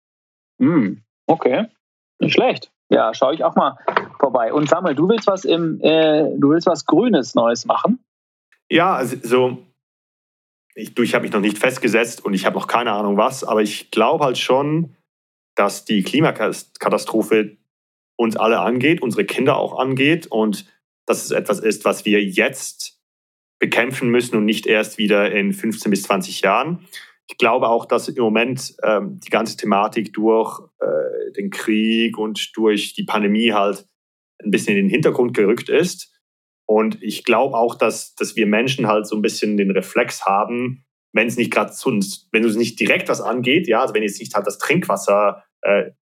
Mm, okay, nicht schlecht. Ja, schaue ich auch mal vorbei. Und Samuel, du willst was im, äh, du willst was Grünes Neues machen? Ja, also so, ich, ich habe mich noch nicht festgesetzt und ich habe noch keine Ahnung was, aber ich glaube halt schon, dass die Klimakatastrophe uns alle angeht, unsere Kinder auch angeht und dass es etwas ist, was wir jetzt bekämpfen müssen und nicht erst wieder in 15 bis 20 Jahren. Ich glaube auch, dass im Moment ähm, die ganze Thematik durch äh, den Krieg und durch die Pandemie halt ein bisschen in den Hintergrund gerückt ist. Und ich glaube auch, dass, dass wir Menschen halt so ein bisschen den Reflex haben, wenn es nicht gerade zu uns, wenn es nicht direkt was angeht, ja, also wenn jetzt nicht halt das Trinkwasser äh,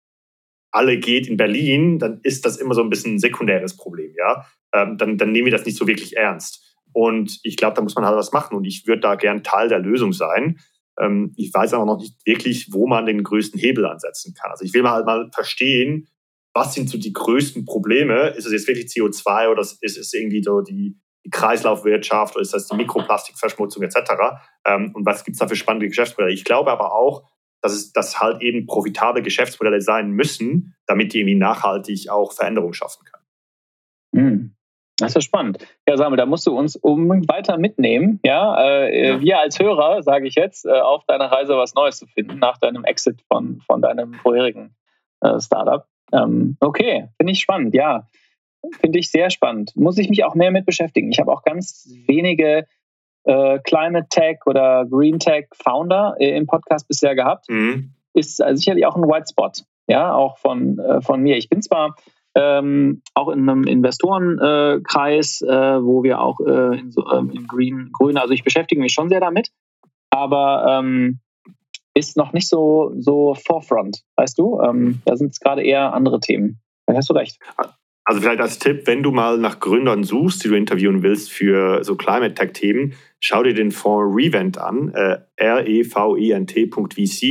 alle geht in Berlin, dann ist das immer so ein bisschen ein sekundäres Problem, ja. Ähm, dann, dann nehmen wir das nicht so wirklich ernst. Und ich glaube, da muss man halt was machen. Und ich würde da gern Teil der Lösung sein. Ähm, ich weiß aber noch nicht wirklich, wo man den größten Hebel ansetzen kann. Also ich will mal halt mal verstehen, was sind so die größten Probleme? Ist es jetzt wirklich CO2 oder ist es irgendwie so die, die Kreislaufwirtschaft oder ist das die Mikroplastikverschmutzung etc.? Ähm, und was gibt es da für spannende Geschäftsmodelle? Ich glaube aber auch, dass es dass halt eben profitable Geschäftsmodelle sein müssen, damit die irgendwie nachhaltig auch Veränderungen schaffen können. Mhm. Das ist spannend. Ja, Samuel, da musst du uns unbedingt weiter mitnehmen. Ja, äh, ja. wir als Hörer, sage ich jetzt, äh, auf deiner Reise was Neues zu finden nach deinem Exit von, von deinem vorherigen äh, Startup. Ähm, okay, finde ich spannend. Ja, finde ich sehr spannend. Muss ich mich auch mehr mit beschäftigen. Ich habe auch ganz wenige äh, Climate Tech oder Green Tech Founder äh, im Podcast bisher gehabt. Mhm. Ist also sicherlich auch ein White Spot. Ja, auch von, äh, von mir. Ich bin zwar ähm, auch in einem Investorenkreis, äh, wo wir auch äh, in, so, ähm, in Green, Grün, also ich beschäftige mich schon sehr damit, aber ähm, ist noch nicht so, so Forefront, weißt du? Ähm, da sind es gerade eher andere Themen. Da hast du recht. Also vielleicht als Tipp, wenn du mal nach Gründern suchst, die du interviewen willst für so Climate Tech Themen, schau dir den Fonds Revent an, äh, r-e-v-e-n-t.vc.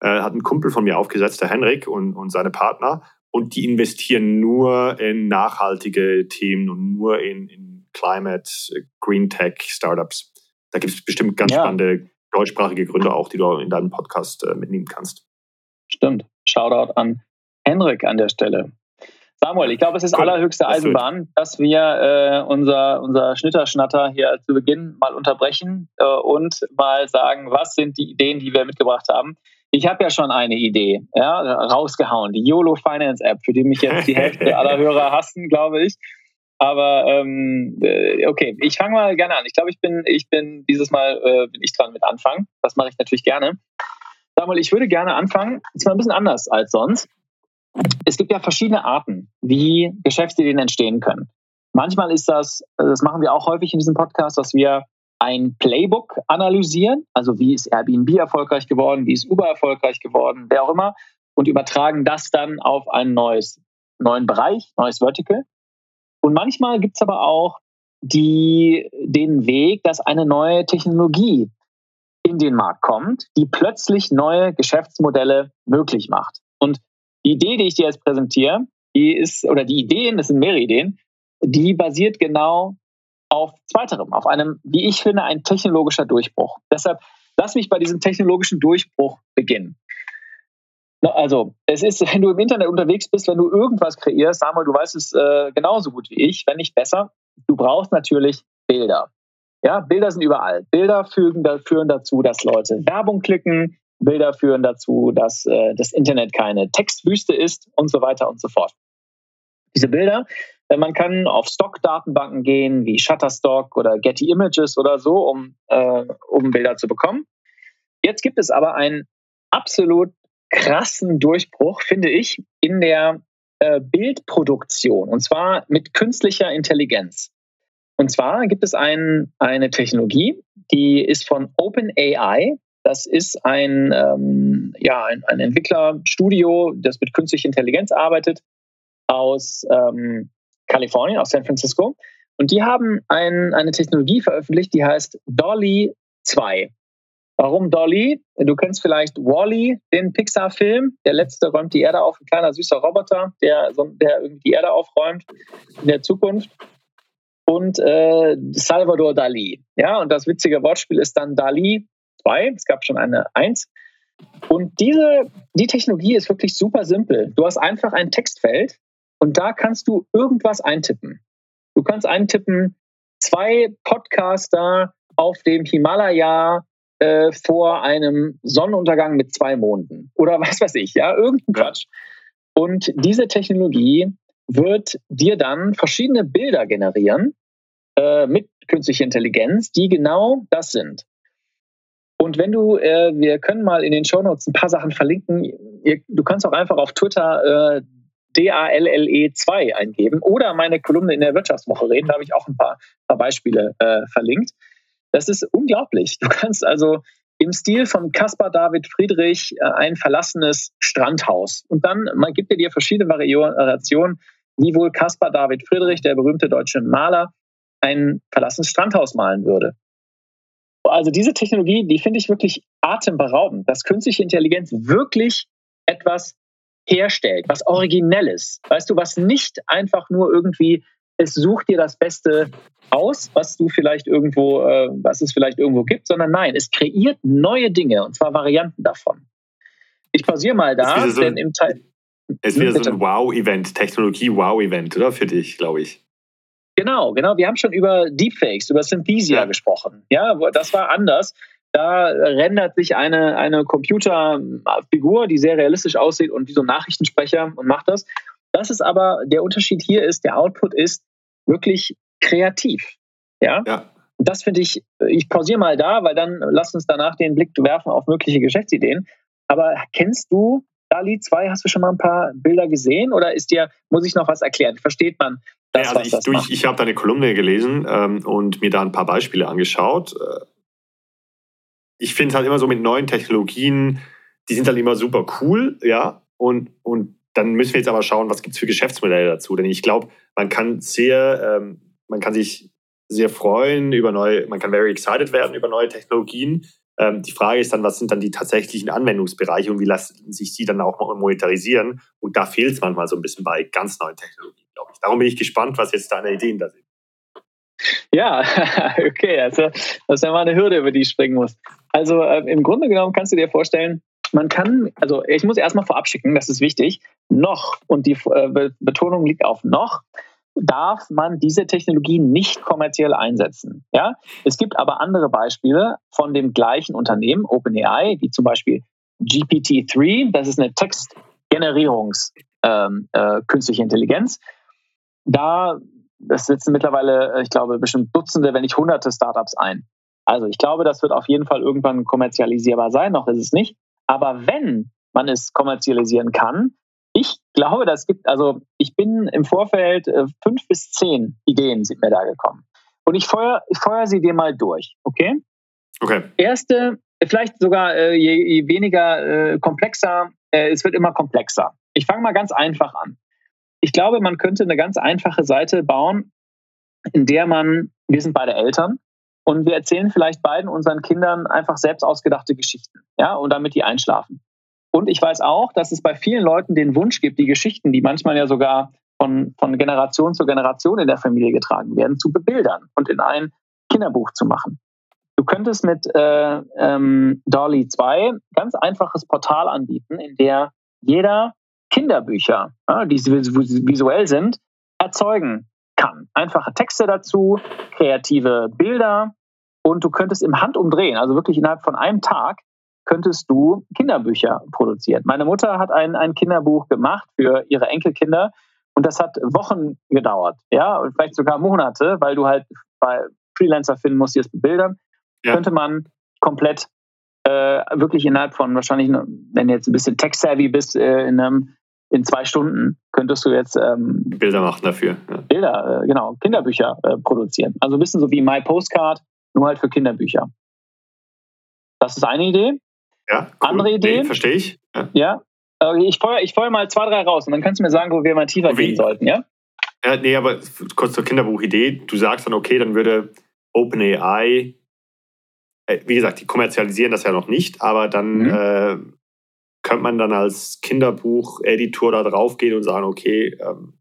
Äh, hat ein Kumpel von mir aufgesetzt, der Henrik und, und seine Partner und die investieren nur in nachhaltige Themen und nur in, in Climate, Green Tech Startups. Da gibt es bestimmt ganz ja. spannende deutschsprachige Gründer auch, die du in deinem Podcast äh, mitnehmen kannst. Stimmt. Shoutout an Henrik an der Stelle. Samuel, ich glaube, es ist cool. allerhöchste Eisenbahn, dass wir äh, unser, unser Schnitterschnatter hier zu Beginn mal unterbrechen äh, und mal sagen, was sind die Ideen, die wir mitgebracht haben. Ich habe ja schon eine Idee, ja, rausgehauen, die YOLO Finance App, für die mich jetzt die Hälfte aller Hörer hassen, glaube ich. Aber ähm, äh, okay, ich fange mal gerne an. Ich glaube, ich bin, ich bin dieses Mal äh, bin ich dran mit anfangen. Das mache ich natürlich gerne. Samuel, ich würde gerne anfangen. Ist mal ein bisschen anders als sonst. Es gibt ja verschiedene Arten, wie Geschäftsideen entstehen können. Manchmal ist das, das machen wir auch häufig in diesem Podcast, dass wir ein Playbook analysieren, also wie ist Airbnb erfolgreich geworden, wie ist Uber erfolgreich geworden, wer auch immer, und übertragen das dann auf einen neues, neuen Bereich, neues Vertical. Und manchmal gibt es aber auch die, den Weg, dass eine neue Technologie in den Markt kommt, die plötzlich neue Geschäftsmodelle möglich macht. Und die Idee, die ich dir jetzt präsentiere, die ist, oder die Ideen, das sind mehrere Ideen, die basiert genau auf zweiterem, auf einem, wie ich finde, ein technologischer Durchbruch. Deshalb lass mich bei diesem technologischen Durchbruch beginnen. Also, es ist, wenn du im Internet unterwegs bist, wenn du irgendwas kreierst, Samuel, du weißt es äh, genauso gut wie ich, wenn nicht besser, du brauchst natürlich Bilder. Ja, Bilder sind überall. Bilder fügen, führen dazu, dass Leute Werbung klicken, Bilder führen dazu, dass äh, das Internet keine Textwüste ist und so weiter und so fort. Diese Bilder, äh, man kann auf Stock-Datenbanken gehen, wie Shutterstock oder Getty Images oder so, um, äh, um Bilder zu bekommen. Jetzt gibt es aber einen absolut krassen Durchbruch, finde ich, in der äh, Bildproduktion und zwar mit künstlicher Intelligenz. Und zwar gibt es ein, eine Technologie, die ist von OpenAI. Das ist ein, ähm, ja, ein, ein Entwicklerstudio, das mit künstlicher Intelligenz arbeitet aus ähm, Kalifornien, aus San Francisco. Und die haben ein, eine Technologie veröffentlicht, die heißt Dolly 2. Warum Dolly? Du kennst vielleicht Wally, den Pixar-Film. Der letzte räumt die Erde auf, ein kleiner süßer Roboter, der, der irgendwie die Erde aufräumt in der Zukunft. Und äh, Salvador Dali. Ja, und das witzige Wortspiel ist dann Dali 2. Es gab schon eine 1. Und diese, die Technologie ist wirklich super simpel. Du hast einfach ein Textfeld und da kannst du irgendwas eintippen. Du kannst eintippen, zwei Podcaster auf dem Himalaya äh, vor einem Sonnenuntergang mit zwei Monden oder was weiß ich, ja, irgendein Quatsch. Und diese Technologie wird dir dann verschiedene Bilder generieren äh, mit künstlicher Intelligenz, die genau das sind. Und wenn du, äh, wir können mal in den Shownotes ein paar Sachen verlinken. Ihr, du kannst auch einfach auf Twitter äh, DALLE 2 eingeben oder meine Kolumne in der Wirtschaftswoche reden. Da habe ich auch ein paar, paar Beispiele äh, verlinkt. Das ist unglaublich. Du kannst also im Stil von Caspar David Friedrich äh, ein verlassenes Strandhaus. Und dann man gibt dir verschiedene Variationen, wie wohl Caspar David Friedrich, der berühmte deutsche Maler, ein verlassenes Strandhaus malen würde. Also diese Technologie, die finde ich wirklich atemberaubend, dass künstliche Intelligenz wirklich etwas herstellt, was originelles. Weißt du, was nicht einfach nur irgendwie es sucht dir das Beste aus, was du vielleicht irgendwo, äh, was es vielleicht irgendwo gibt, sondern nein, es kreiert neue Dinge und zwar Varianten davon. Ich pausiere mal da, so denn im Teil. Es ist wieder so ein Wow-Event, Technologie-Wow-Event, oder für dich, glaube ich. Genau, genau. Wir haben schon über Deepfakes, über Synthesia ja. gesprochen. Ja, das war anders. Da rendert sich eine, eine Computerfigur, die sehr realistisch aussieht und wie so ein Nachrichtensprecher und macht das. Das ist aber, der Unterschied hier ist, der Output ist wirklich kreativ. Ja. ja. Das finde ich, ich pausiere mal da, weil dann lass uns danach den Blick werfen auf mögliche Geschäftsideen. Aber kennst du DALI 2? Hast du schon mal ein paar Bilder gesehen oder ist dir, muss ich noch was erklären? Versteht man das, ja, also ich, ich, ich habe deine Kolumne gelesen ähm, und mir da ein paar Beispiele angeschaut. Äh, ich finde es halt immer so mit neuen Technologien, die sind halt immer super cool, ja, und, und dann müssen wir jetzt aber schauen, was gibt es für Geschäftsmodelle dazu. Denn ich glaube, man kann sehr, ähm, man kann sich sehr freuen über neue, man kann very excited werden über neue Technologien. Ähm, die Frage ist dann, was sind dann die tatsächlichen Anwendungsbereiche und wie lassen sich die dann auch monetarisieren? Und da fehlt es manchmal so ein bisschen bei ganz neuen Technologien, glaube ich. Darum bin ich gespannt, was jetzt deine Ideen da sind. Ja, okay, also das ist ja mal eine Hürde, über die ich springen muss. Also äh, im Grunde genommen kannst du dir vorstellen, man kann, also ich muss erstmal vorab schicken, das ist wichtig, noch, und die äh, Betonung liegt auf noch, darf man diese Technologie nicht kommerziell einsetzen. Ja? Es gibt aber andere Beispiele von dem gleichen Unternehmen, OpenAI, wie zum Beispiel GPT-3, das ist eine Textgenerierungs- ähm, äh, künstliche Intelligenz. Da das sitzen mittlerweile, äh, ich glaube, bestimmt Dutzende, wenn nicht hunderte Startups ein. Also ich glaube, das wird auf jeden Fall irgendwann kommerzialisierbar sein, noch ist es nicht. Aber wenn man es kommerzialisieren kann, ich glaube, das gibt, also ich bin im Vorfeld äh, fünf bis zehn Ideen sind mir da gekommen. Und ich feuer, ich feuer sie dir mal durch, okay? Okay. Erste, vielleicht sogar äh, je, je, weniger äh, komplexer, äh, es wird immer komplexer. Ich fange mal ganz einfach an. Ich glaube, man könnte eine ganz einfache Seite bauen, in der man, wir sind beide Eltern, und wir erzählen vielleicht beiden unseren Kindern einfach selbst ausgedachte Geschichten, ja, und damit die einschlafen. Und ich weiß auch, dass es bei vielen Leuten den Wunsch gibt, die Geschichten, die manchmal ja sogar von, von Generation zu Generation in der Familie getragen werden, zu bebildern und in ein Kinderbuch zu machen. Du könntest mit äh, ähm, Dolly 2 ganz einfaches Portal anbieten, in der jeder Kinderbücher, ja, die visuell sind, erzeugen kann. Einfache Texte dazu, kreative Bilder, und du könntest im Handumdrehen, also wirklich innerhalb von einem Tag, könntest du Kinderbücher produzieren. Meine Mutter hat ein, ein Kinderbuch gemacht für ihre Enkelkinder und das hat Wochen gedauert, ja, und vielleicht sogar Monate, weil du halt bei Freelancer finden musst, die es bebildern. Ja. Könnte man komplett äh, wirklich innerhalb von wahrscheinlich, wenn du jetzt ein bisschen tech-savvy bist, äh, in, einem, in zwei Stunden könntest du jetzt ähm, Bilder machen dafür. Ja. Bilder, äh, genau, Kinderbücher äh, produzieren. Also ein bisschen so wie My Postcard, nur halt für Kinderbücher. Das ist eine Idee. Ja, cool. Andere Idee. Nee, verstehe ich. Ja. ja. Äh, ich feuer, ich feuer mal zwei, drei raus und dann kannst du mir sagen, wo wir mal tiefer wie? gehen sollten, ja? Ja, nee, aber kurz zur Kinderbuchidee. Du sagst dann, okay, dann würde OpenAI, äh, wie gesagt, die kommerzialisieren das ja noch nicht, aber dann mhm. Äh, könnte man dann als Kinderbuch-Editor da drauf gehen und sagen, okay, ähm,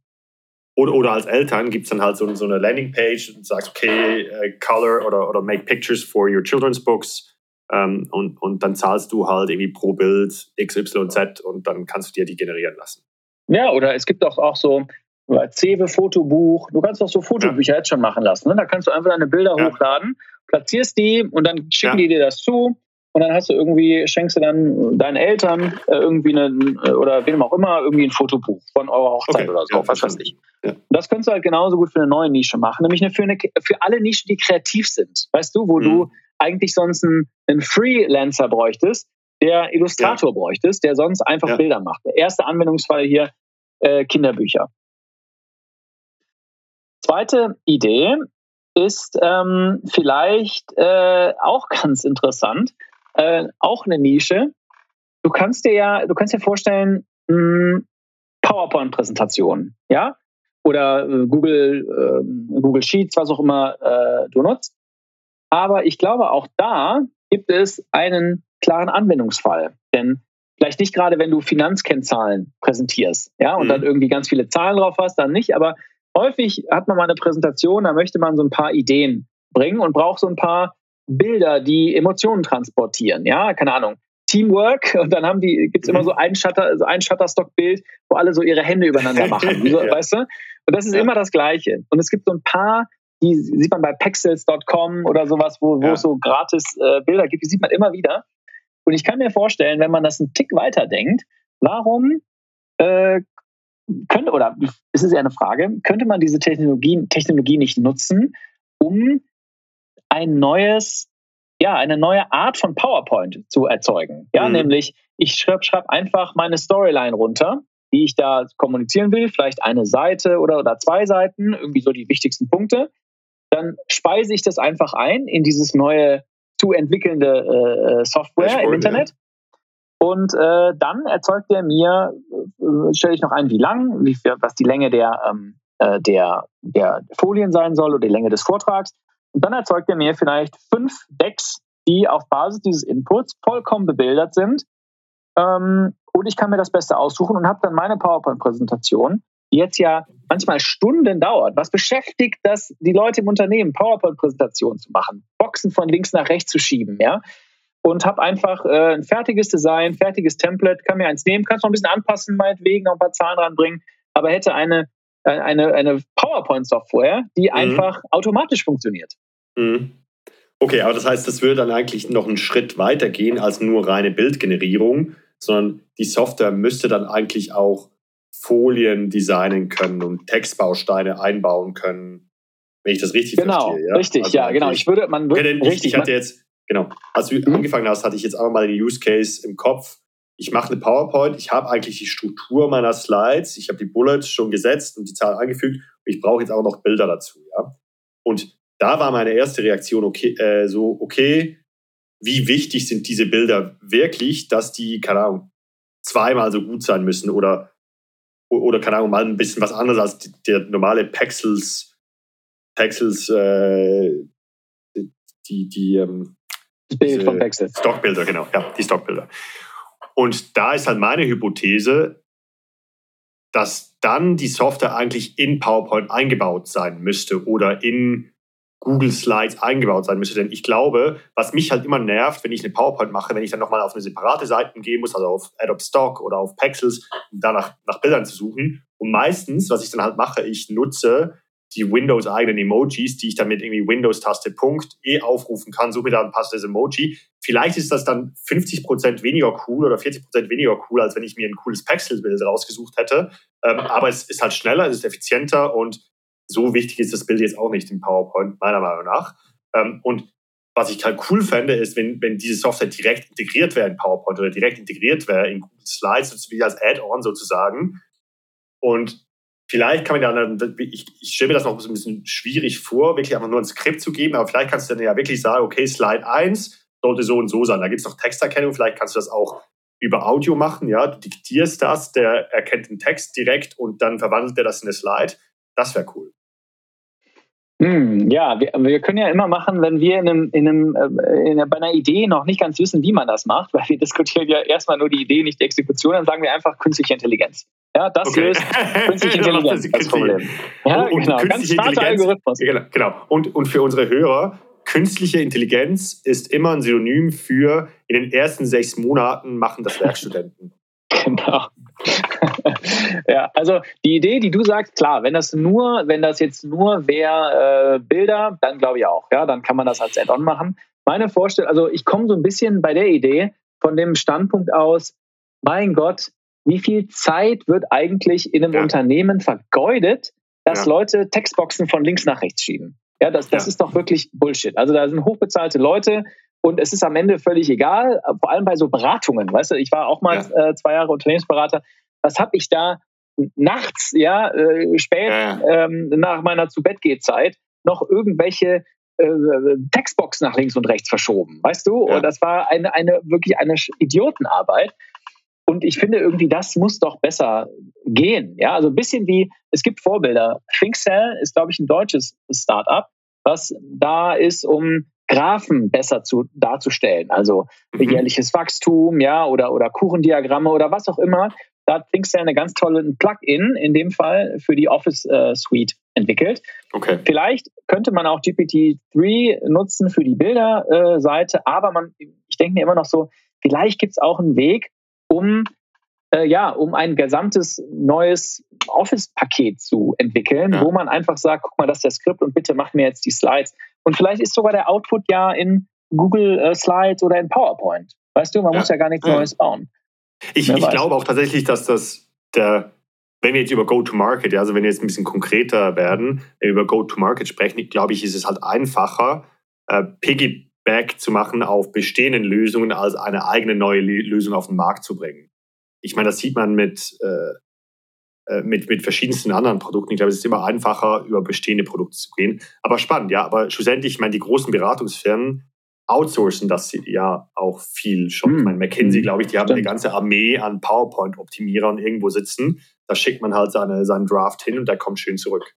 oder, oder als Eltern gibt es dann halt so, so eine Landingpage und sagst, okay, uh, color oder, oder make pictures for your children's books. Ähm, und, und dann zahlst du halt irgendwie pro Bild XYZ und dann kannst du dir die generieren lassen. Ja, oder es gibt auch, auch so Cewe Fotobuch. Du kannst auch so Fotobücher ja. jetzt schon machen lassen. Ne? Da kannst du einfach deine Bilder ja. hochladen, platzierst die und dann schicken ja. die dir das zu. Und dann hast du irgendwie, schenkst du dann deinen Eltern äh, irgendwie eine, äh, oder wem auch immer, irgendwie ein Fotobuch von eurer Hochzeit okay. oder so, was weiß ich. Das könntest du halt genauso gut für eine neue Nische machen, nämlich eine, für, eine, für alle Nischen, die kreativ sind. Weißt du, wo mhm. du eigentlich sonst einen, einen Freelancer bräuchtest, der Illustrator bräuchtest, der sonst einfach Bilder macht. Der erste Anwendungsfall hier, äh, Kinderbücher. Zweite Idee ist ähm, vielleicht äh, auch ganz interessant, äh, auch eine Nische. Du kannst dir ja, du kannst dir vorstellen, hm, PowerPoint-Präsentationen, ja, oder äh, Google, äh, Google Sheets, was auch immer äh, du nutzt. Aber ich glaube, auch da gibt es einen klaren Anwendungsfall. Denn vielleicht nicht gerade, wenn du Finanzkennzahlen präsentierst, ja, und mhm. dann irgendwie ganz viele Zahlen drauf hast, dann nicht, aber häufig hat man mal eine Präsentation, da möchte man so ein paar Ideen bringen und braucht so ein paar Bilder, die Emotionen transportieren. Ja, keine Ahnung. Teamwork und dann haben die, gibt es immer so ein Shutter, so ein Shutterstock-Bild, wo alle so ihre Hände übereinander machen. So, ja. Weißt du? Und das ist ja. immer das Gleiche. Und es gibt so ein paar, die sieht man bei pexels.com oder sowas, wo, wo ja. es so gratis äh, Bilder gibt, die sieht man immer wieder. Und ich kann mir vorstellen, wenn man das einen Tick weiter denkt, warum äh, könnte, oder es ist ja eine Frage, könnte man diese Technologie, Technologie nicht nutzen, um ein neues, ja, eine neue Art von PowerPoint zu erzeugen? Ja, mhm. nämlich, ich schreibe schreib einfach meine Storyline runter, die ich da kommunizieren will, vielleicht eine Seite oder, oder zwei Seiten, irgendwie so die wichtigsten Punkte. Dann speise ich das einfach ein in dieses neue zu entwickelnde äh, äh Software im Internet. Ja. Und äh, dann erzeugt er mir, äh, stelle ich noch ein, wie lang, wie, was die Länge der, ähm, äh, der, der Folien sein soll oder die Länge des Vortrags. Und dann erzeugt er mir vielleicht fünf Decks, die auf Basis dieses Inputs vollkommen bebildert sind. Ähm, und ich kann mir das Beste aussuchen und habe dann meine PowerPoint-Präsentation, die jetzt ja manchmal Stunden dauert. Was beschäftigt das die Leute im Unternehmen, PowerPoint-Präsentationen zu machen, Boxen von links nach rechts zu schieben, ja? und habe einfach äh, ein fertiges Design, fertiges Template, kann mir eins nehmen, kann es noch ein bisschen anpassen, meinetwegen, noch ein paar Zahlen ranbringen, aber hätte eine, eine, eine PowerPoint-Software, die mhm. einfach automatisch funktioniert. Mhm. Okay, aber das heißt, das würde dann eigentlich noch einen Schritt weiter gehen als nur reine Bildgenerierung, sondern die Software müsste dann eigentlich auch Folien designen können und Textbausteine einbauen können, wenn ich das richtig genau, verstehe. Ja? Richtig, also ja, genau. Ich würde, man würde, okay, richtig, ich hatte jetzt Genau. Als du mhm. angefangen hast, hatte ich jetzt einfach mal den Use Case im Kopf. Ich mache eine PowerPoint, ich habe eigentlich die Struktur meiner Slides, ich habe die Bullets schon gesetzt und die Zahlen angefügt und ich brauche jetzt auch noch Bilder dazu. Ja? Und da war meine erste Reaktion okay, äh, so, okay, wie wichtig sind diese Bilder wirklich, dass die, keine Ahnung, zweimal so gut sein müssen oder, oder keine Ahnung, mal ein bisschen was anderes als die, der normale Pexels, Pexels, äh, die, die, ähm, das Bild von Backset. Stockbilder, genau, ja, die Stockbilder. Und da ist halt meine Hypothese, dass dann die Software eigentlich in PowerPoint eingebaut sein müsste oder in Google Slides eingebaut sein müsste. Denn ich glaube, was mich halt immer nervt, wenn ich eine PowerPoint mache, wenn ich dann nochmal auf eine separate Seite gehen muss, also auf Adobe Stock oder auf Pexels, um da nach, nach Bildern zu suchen. Und meistens, was ich dann halt mache, ich nutze die Windows-eigenen Emojis, die ich dann mit irgendwie Windows-Taste Punkt eh aufrufen kann, suche mir da ein passendes Emoji. Vielleicht ist das dann 50% weniger cool oder 40% weniger cool, als wenn ich mir ein cooles Pexel-Bild rausgesucht hätte. Ähm, aber es ist halt schneller, es ist effizienter und so wichtig ist das Bild jetzt auch nicht im PowerPoint, meiner Meinung nach. Ähm, und was ich halt cool fände, ist, wenn, wenn diese Software direkt integriert wäre in PowerPoint oder direkt integriert wäre in Google Slides, wie als Add-on sozusagen. Und vielleicht kann man ja, ich, ich stelle mir das noch ein bisschen schwierig vor, wirklich einfach nur ein Skript zu geben, aber vielleicht kannst du dann ja wirklich sagen, okay, Slide 1 sollte so und so sein. Da gibt es noch Texterkennung, vielleicht kannst du das auch über Audio machen, ja, du diktierst das, der erkennt den Text direkt und dann verwandelt er das in eine Slide. Das wäre cool. Hm, ja, wir, wir, können ja immer machen, wenn wir in einem, in einem, äh, in einer, bei einer Idee noch nicht ganz wissen, wie man das macht, weil wir diskutieren ja erstmal nur die Idee, nicht die Exekution, dann sagen wir einfach künstliche Intelligenz. Ja, das okay. löst künstliche Intelligenz das Problem. Ja, und, und genau, ganz starker Algorithmus. Genau, genau. Und, und für unsere Hörer, künstliche Intelligenz ist immer ein Synonym für in den ersten sechs Monaten machen das Werkstudenten. Genau. ja, also die Idee, die du sagst, klar, wenn das nur, wenn das jetzt nur wäre äh, Bilder, dann glaube ich auch, ja, dann kann man das als Add-on machen. Meine Vorstellung, also ich komme so ein bisschen bei der Idee von dem Standpunkt aus, mein Gott, wie viel Zeit wird eigentlich in einem ja. Unternehmen vergeudet, dass ja. Leute Textboxen von links nach rechts schieben? Ja, das, das ja. ist doch wirklich Bullshit. Also da sind hochbezahlte Leute, und es ist am Ende völlig egal, vor allem bei so Beratungen. Weißt du, ich war auch mal ja. äh, zwei Jahre Unternehmensberater. Was habe ich da nachts, ja, äh, spät ja. Ähm, nach meiner zu Bett Zeit noch irgendwelche äh, Textboxen nach links und rechts verschoben, weißt du? Ja. Und das war eine, eine wirklich eine Idiotenarbeit. Und ich finde irgendwie, das muss doch besser gehen. Ja, also ein bisschen wie, es gibt Vorbilder. ThinkCell ist, glaube ich, ein deutsches Startup, was da ist, um Graphen besser zu, darzustellen, also mhm. jährliches Wachstum, ja, oder, oder Kuchendiagramme oder was auch immer. Da hat ThinkCell eine ganz tolle Plugin, in dem Fall für die Office äh, Suite entwickelt. Okay. Vielleicht könnte man auch GPT-3 nutzen für die Bilderseite, äh, aber man, ich denke mir immer noch so, vielleicht gibt es auch einen Weg, um äh, ja, um ein gesamtes neues Office-Paket zu entwickeln, ja. wo man einfach sagt, guck mal, das ist der Skript und bitte mach mir jetzt die Slides. Und vielleicht ist sogar der Output ja in Google äh, Slides oder in PowerPoint. Weißt du, man ja. muss ja gar nichts Neues bauen. Ich, ich glaube auch tatsächlich, dass das der, wenn wir jetzt über Go-to-Market, also wenn wir jetzt ein bisschen konkreter werden, wenn wir über Go-to-Market sprechen, glaube ich, ist es halt einfacher, äh, Piggyback zu machen auf bestehenden Lösungen, als eine eigene neue Lösung auf den Markt zu bringen ich meine, das sieht man mit, äh, mit, mit verschiedensten anderen Produkten. Ich glaube, es ist immer einfacher, über bestehende Produkte zu gehen. Aber spannend, ja. Aber schlussendlich, ich meine, die großen Beratungsfirmen outsourcen das ja auch viel schon. Hm. Ich meine, McKinsey, glaube ich, die haben Stimmt. eine ganze Armee an PowerPoint-Optimierern irgendwo sitzen. Da schickt man halt seine, seinen Draft hin und der kommt schön zurück.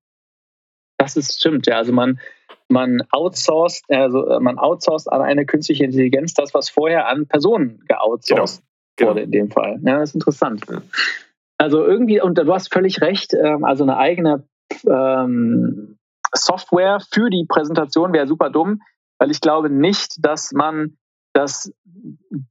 Das ist stimmt, ja. Also man, man outsourced, also äh, man outsourced an eine künstliche Intelligenz das, was vorher an Personen geoutsourced genau. wurde in dem Fall. Ja, das ist interessant. Ja. Also irgendwie, und du hast völlig recht, ähm, also eine eigene ähm, Software für die Präsentation wäre super dumm, weil ich glaube nicht, dass man das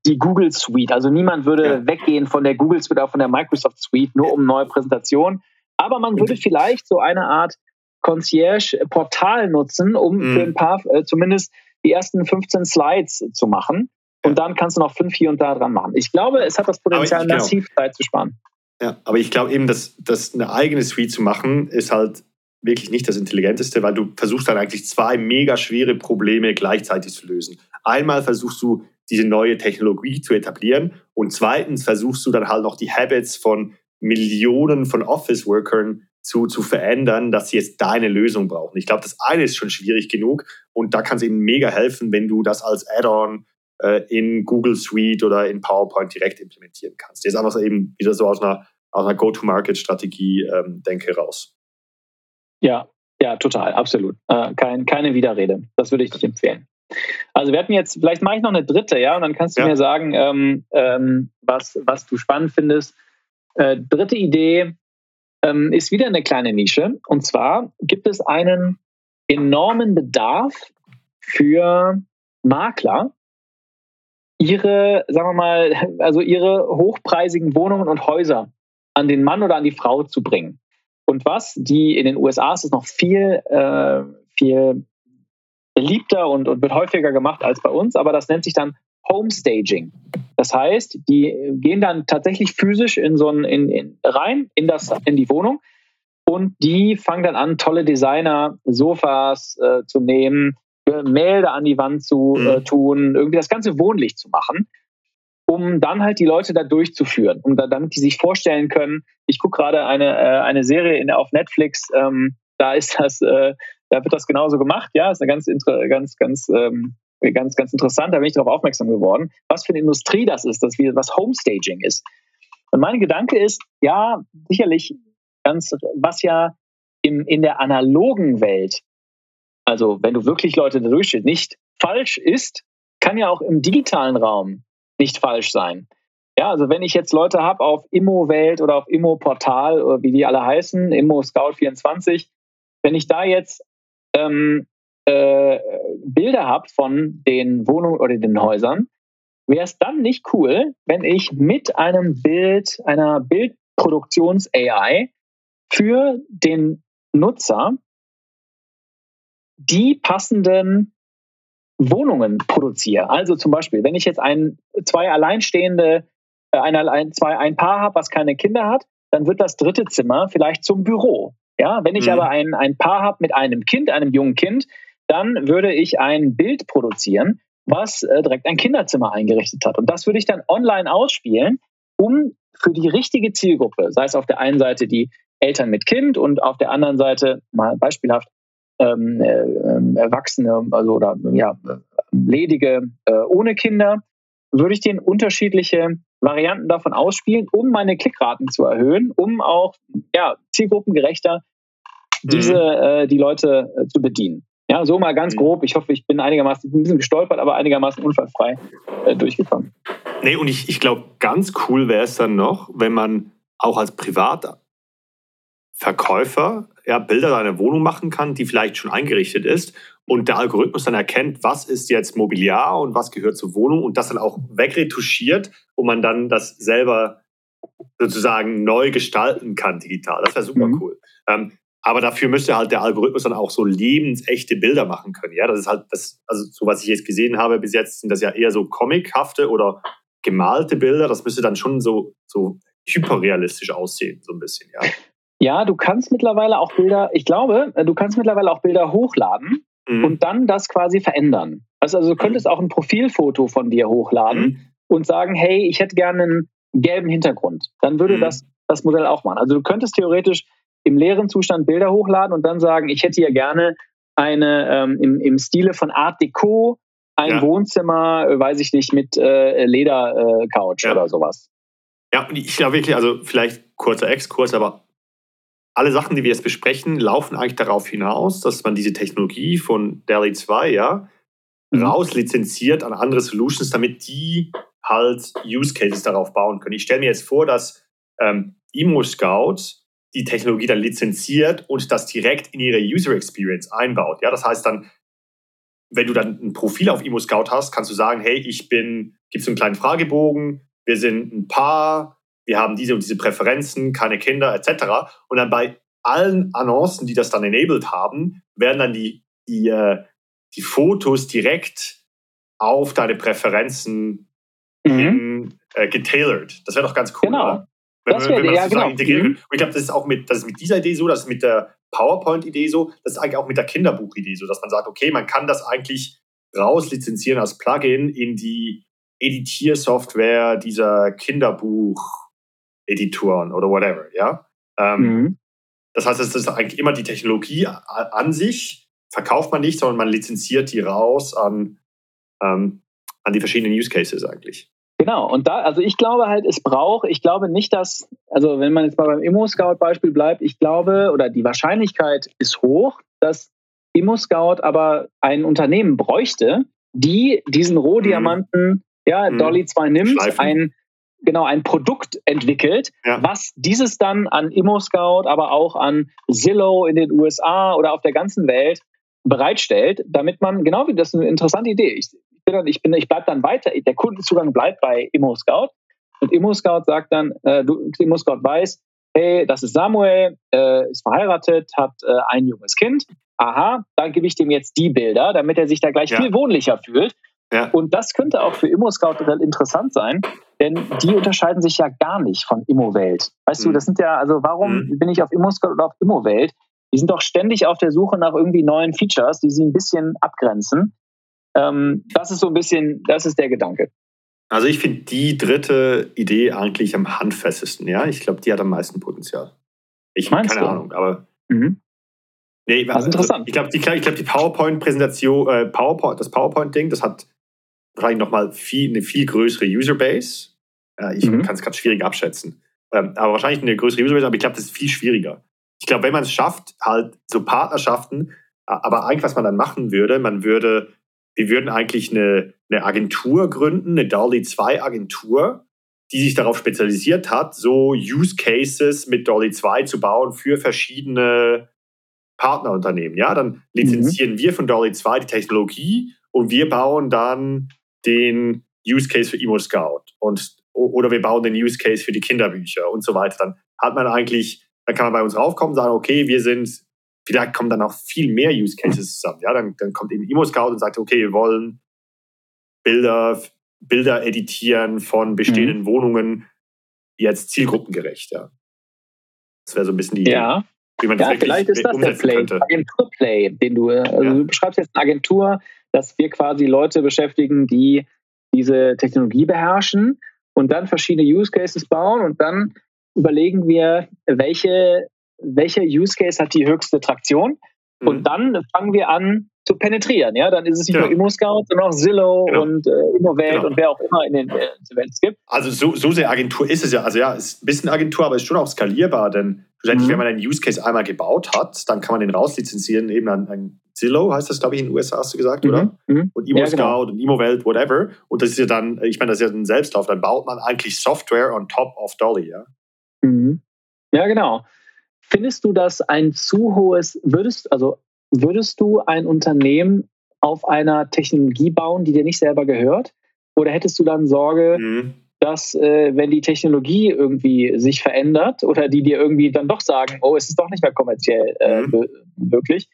die Google Suite, also niemand würde ja. weggehen von der Google Suite oder von der Microsoft Suite nur um neue Präsentationen, aber man würde vielleicht so eine Art Concierge-Portal nutzen, um mhm. für ein paar, äh, zumindest die ersten 15 Slides zu machen. Und dann kannst du noch fünf hier und da dran machen. Ich glaube, es hat das Potenzial, genau. massiv Zeit zu sparen. Ja, aber ich glaube eben, dass, dass eine eigene Suite zu machen, ist halt wirklich nicht das Intelligenteste, weil du versuchst dann eigentlich zwei mega schwere Probleme gleichzeitig zu lösen. Einmal versuchst du, diese neue Technologie zu etablieren und zweitens versuchst du dann halt noch die Habits von Millionen von Office-Workern zu, zu verändern, dass sie jetzt deine Lösung brauchen. Ich glaube, das eine ist schon schwierig genug und da kann es eben mega helfen, wenn du das als Add-on äh, in Google Suite oder in PowerPoint direkt implementieren kannst. Jetzt einfach eben wieder so aus einer, aus einer Go-to-Market-Strategie ähm, denke raus. Ja, ja, total, absolut. Äh, kein, keine Widerrede. Das würde ich nicht empfehlen. Also wir hatten jetzt, vielleicht mache ich noch eine dritte, ja, und dann kannst du ja. mir sagen, ähm, ähm, was, was du spannend findest. Äh, dritte Idee ähm, ist wieder eine kleine Nische. Und zwar gibt es einen enormen Bedarf für Makler, ihre, sagen wir mal, also ihre hochpreisigen Wohnungen und Häuser an den Mann oder an die Frau zu bringen. Und was, die in den USA ist es noch viel, äh, viel beliebter und, und wird häufiger gemacht als bei uns, aber das nennt sich dann Homestaging. Das heißt, die gehen dann tatsächlich physisch in so ein, in, in, rein in, das, in die Wohnung und die fangen dann an, tolle Designer, Sofas äh, zu nehmen, Gemälde an die Wand zu äh, mhm. tun, irgendwie das ganze wohnlich zu machen, um dann halt die Leute da durchzuführen, um da, damit die sich vorstellen können. Ich gucke gerade eine, äh, eine Serie in, auf Netflix, ähm, da ist das, äh, da wird das genauso gemacht, ja, ist eine ganz, ganz, ganz, ähm, ganz, ganz interessant, da bin ich darauf aufmerksam geworden, was für eine Industrie das ist, dass wir, was Homestaging ist. Und mein Gedanke ist, ja, sicherlich ganz, was ja in, in der analogen Welt also wenn du wirklich Leute da nicht falsch ist, kann ja auch im digitalen Raum nicht falsch sein. Ja, also wenn ich jetzt Leute habe auf Immo-Welt oder auf Immo-Portal, oder wie die alle heißen, Immo Scout 24, wenn ich da jetzt ähm, äh, Bilder habe von den Wohnungen oder den Häusern, wäre es dann nicht cool, wenn ich mit einem Bild, einer Bildproduktions-AI für den Nutzer die passenden Wohnungen produziere. Also zum Beispiel, wenn ich jetzt ein, zwei alleinstehende, äh, ein, ein, zwei, ein Paar habe, was keine Kinder hat, dann wird das dritte Zimmer vielleicht zum Büro. Ja, wenn ich mhm. aber ein, ein Paar habe mit einem Kind, einem jungen Kind, dann würde ich ein Bild produzieren, was äh, direkt ein Kinderzimmer eingerichtet hat. Und das würde ich dann online ausspielen, um für die richtige Zielgruppe, sei es auf der einen Seite die Eltern mit Kind und auf der anderen Seite, mal beispielhaft, ähm, äh, ähm, Erwachsene, also oder ja, ledige äh, ohne Kinder, würde ich den unterschiedliche Varianten davon ausspielen, um meine Klickraten zu erhöhen, um auch ja, zielgruppengerechter diese mhm. äh, die Leute äh, zu bedienen. Ja, so mal ganz mhm. grob. Ich hoffe, ich bin einigermaßen ein bisschen gestolpert, aber einigermaßen unfallfrei äh, durchgekommen. Nee, und ich, ich glaube, ganz cool wäre es dann noch, wenn man auch als Privatverkäufer ja, Bilder deiner Wohnung machen kann, die vielleicht schon eingerichtet ist und der Algorithmus dann erkennt, was ist jetzt Mobiliar und was gehört zur Wohnung und das dann auch wegretuschiert und man dann das selber sozusagen neu gestalten kann digital. Das wäre super mhm. cool. Ähm, aber dafür müsste halt der Algorithmus dann auch so lebensechte Bilder machen können. Ja, das ist halt das, also so was ich jetzt gesehen habe bis jetzt sind das ja eher so comichafte oder gemalte Bilder. Das müsste dann schon so, so hyperrealistisch aussehen, so ein bisschen, ja. Ja, du kannst mittlerweile auch Bilder, ich glaube, äh, du kannst mittlerweile auch Bilder hochladen mhm. und dann das quasi verändern. Also, also du könntest mhm. auch ein Profilfoto von dir hochladen mhm. und sagen, hey, ich hätte gerne einen gelben Hintergrund. Dann würde mhm. das das Modell auch machen. Also du könntest theoretisch im leeren Zustand Bilder hochladen und dann sagen, ich hätte hier gerne eine ähm, im, im Stile von Art Deco, ein ja. Wohnzimmer, äh, weiß ich nicht, mit äh, Ledercouch äh, ja. oder sowas. Ja, und ich glaube wirklich, also vielleicht kurzer Exkurs, aber alle Sachen, die wir jetzt besprechen, laufen eigentlich darauf hinaus, dass man diese Technologie von DALI 2 ja, mhm. rauslizenziert an andere Solutions, damit die halt Use Cases darauf bauen können. Ich stelle mir jetzt vor, dass ähm, Emo Scout die Technologie dann lizenziert und das direkt in ihre User Experience einbaut. Ja, das heißt dann, wenn du dann ein Profil auf Emo Scout hast, kannst du sagen, hey, ich bin, gibt es einen kleinen Fragebogen, wir sind ein Paar, wir haben diese und diese Präferenzen, keine Kinder etc. Und dann bei allen Annoncen, die das dann enabled haben, werden dann die, die, äh, die Fotos direkt auf deine Präferenzen mhm. hin, äh, getailert. Das wäre doch ganz cool. Genau. Wenn, das wenn man das ja, genau. integrieren mhm. Und ich glaube, das ist auch mit, das ist mit dieser Idee so, das ist mit der PowerPoint-Idee so, das ist eigentlich auch mit der Kinderbuch-Idee so, dass man sagt, okay, man kann das eigentlich rauslizenzieren als Plugin in die Editiersoftware dieser Kinderbuch Editoren oder whatever, ja. Ähm, mhm. Das heißt, es ist eigentlich immer die Technologie an sich, verkauft man nicht, sondern man lizenziert die raus an, ähm, an die verschiedenen Use Cases eigentlich. Genau, und da, also ich glaube halt, es braucht, ich glaube nicht, dass, also wenn man jetzt mal beim Immo-Scout-Beispiel bleibt, ich glaube, oder die Wahrscheinlichkeit ist hoch, dass Immo-Scout aber ein Unternehmen bräuchte, die diesen Rohdiamanten, mhm. ja, Dolly 2 nimmt, Schleifen. ein genau ein Produkt entwickelt, ja. was dieses dann an ImmoScout, aber auch an Zillow in den USA oder auf der ganzen Welt bereitstellt, damit man, genau wie das ist eine interessante Idee. Ich, bin ich, bin, ich bleibe dann weiter, der Kundenzugang bleibt bei ImmoScout und ImmoScout sagt dann, äh, ImmoScout weiß, hey, das ist Samuel, äh, ist verheiratet, hat äh, ein junges Kind. Aha, dann gebe ich dem jetzt die Bilder, damit er sich da gleich ja. viel wohnlicher fühlt. Ja. Und das könnte auch für ImmoScout interessant sein, denn die unterscheiden sich ja gar nicht von ImmoWelt. Weißt mhm. du, das sind ja, also warum mhm. bin ich auf ImmoScout oder auf ImmoWelt? Die sind doch ständig auf der Suche nach irgendwie neuen Features, die sie ein bisschen abgrenzen. Ähm, das ist so ein bisschen, das ist der Gedanke. Also ich finde die dritte Idee eigentlich am handfestesten, ja. Ich glaube, die hat am meisten Potenzial. Ich habe keine du? Ahnung, aber. Mhm. Nee, das ist also, interessant. Ich glaube, die, glaub, die PowerPoint-Präsentation, äh, PowerPoint, das PowerPoint-Ding, das hat wahrscheinlich nochmal viel, eine viel größere Userbase. Äh, ich mhm. kann es ganz schwierig abschätzen. Ähm, aber wahrscheinlich eine größere Userbase, aber ich glaube, das ist viel schwieriger. Ich glaube, wenn man es schafft, halt so Partnerschaften, aber eigentlich, was man dann machen würde, man würde wir würden eigentlich eine, eine Agentur gründen, eine Dolly 2 Agentur, die sich darauf spezialisiert hat, so Use Cases mit Dolly 2 zu bauen für verschiedene Partnerunternehmen. Ja, dann lizenzieren mhm. wir von Dolly 2 die Technologie und wir bauen dann den Use Case für Emo Scout und oder wir bauen den Use Case für die Kinderbücher und so weiter. Dann hat man eigentlich, dann kann man bei uns raufkommen und sagen, okay, wir sind vielleicht kommen dann auch viel mehr Use Cases zusammen. Ja, dann, dann kommt eben Emo Scout und sagt, okay, wir wollen Bilder, Bilder editieren von bestehenden mhm. Wohnungen jetzt zielgruppengerecht. Ja. Das wäre so ein bisschen die ja. wie man das ja, vielleicht ist das der Play, Agenturplay, den du, also ja. du beschreibst jetzt eine Agentur, dass wir quasi Leute beschäftigen, die diese Technologie beherrschen und dann verschiedene Use Cases bauen und dann überlegen wir, welche welcher Use Case hat die höchste Traktion? Mhm. Und dann fangen wir an zu penetrieren. Ja, dann ist es nicht ja. nur ImmoScout, sondern auch Zillow genau. und äh, ImmoWelt genau. und wer auch immer in den äh, Events gibt. Also so, so sehr Agentur ist es ja. Also ja, es ist ein bisschen Agentur, aber es ist schon auch skalierbar, denn schlussendlich, mhm. wenn man einen Use Case einmal gebaut hat, dann kann man den rauslizenzieren, eben an, an Zillow heißt das, glaube ich, in den USA, hast du gesagt, mhm. oder? Mhm. Und ImmoScout ja, genau. und ImmoWelt, whatever. Und das ist ja dann, ich meine, das ist ja ein Selbstlauf, dann baut man eigentlich Software on top of Dolly, ja? Mhm. Ja, genau. Findest du das ein zu hohes, würdest, also würdest du ein Unternehmen auf einer Technologie bauen, die dir nicht selber gehört? Oder hättest du dann Sorge, mhm. dass äh, wenn die Technologie irgendwie sich verändert oder die dir irgendwie dann doch sagen, oh, es ist doch nicht mehr kommerziell äh, mhm. möglich,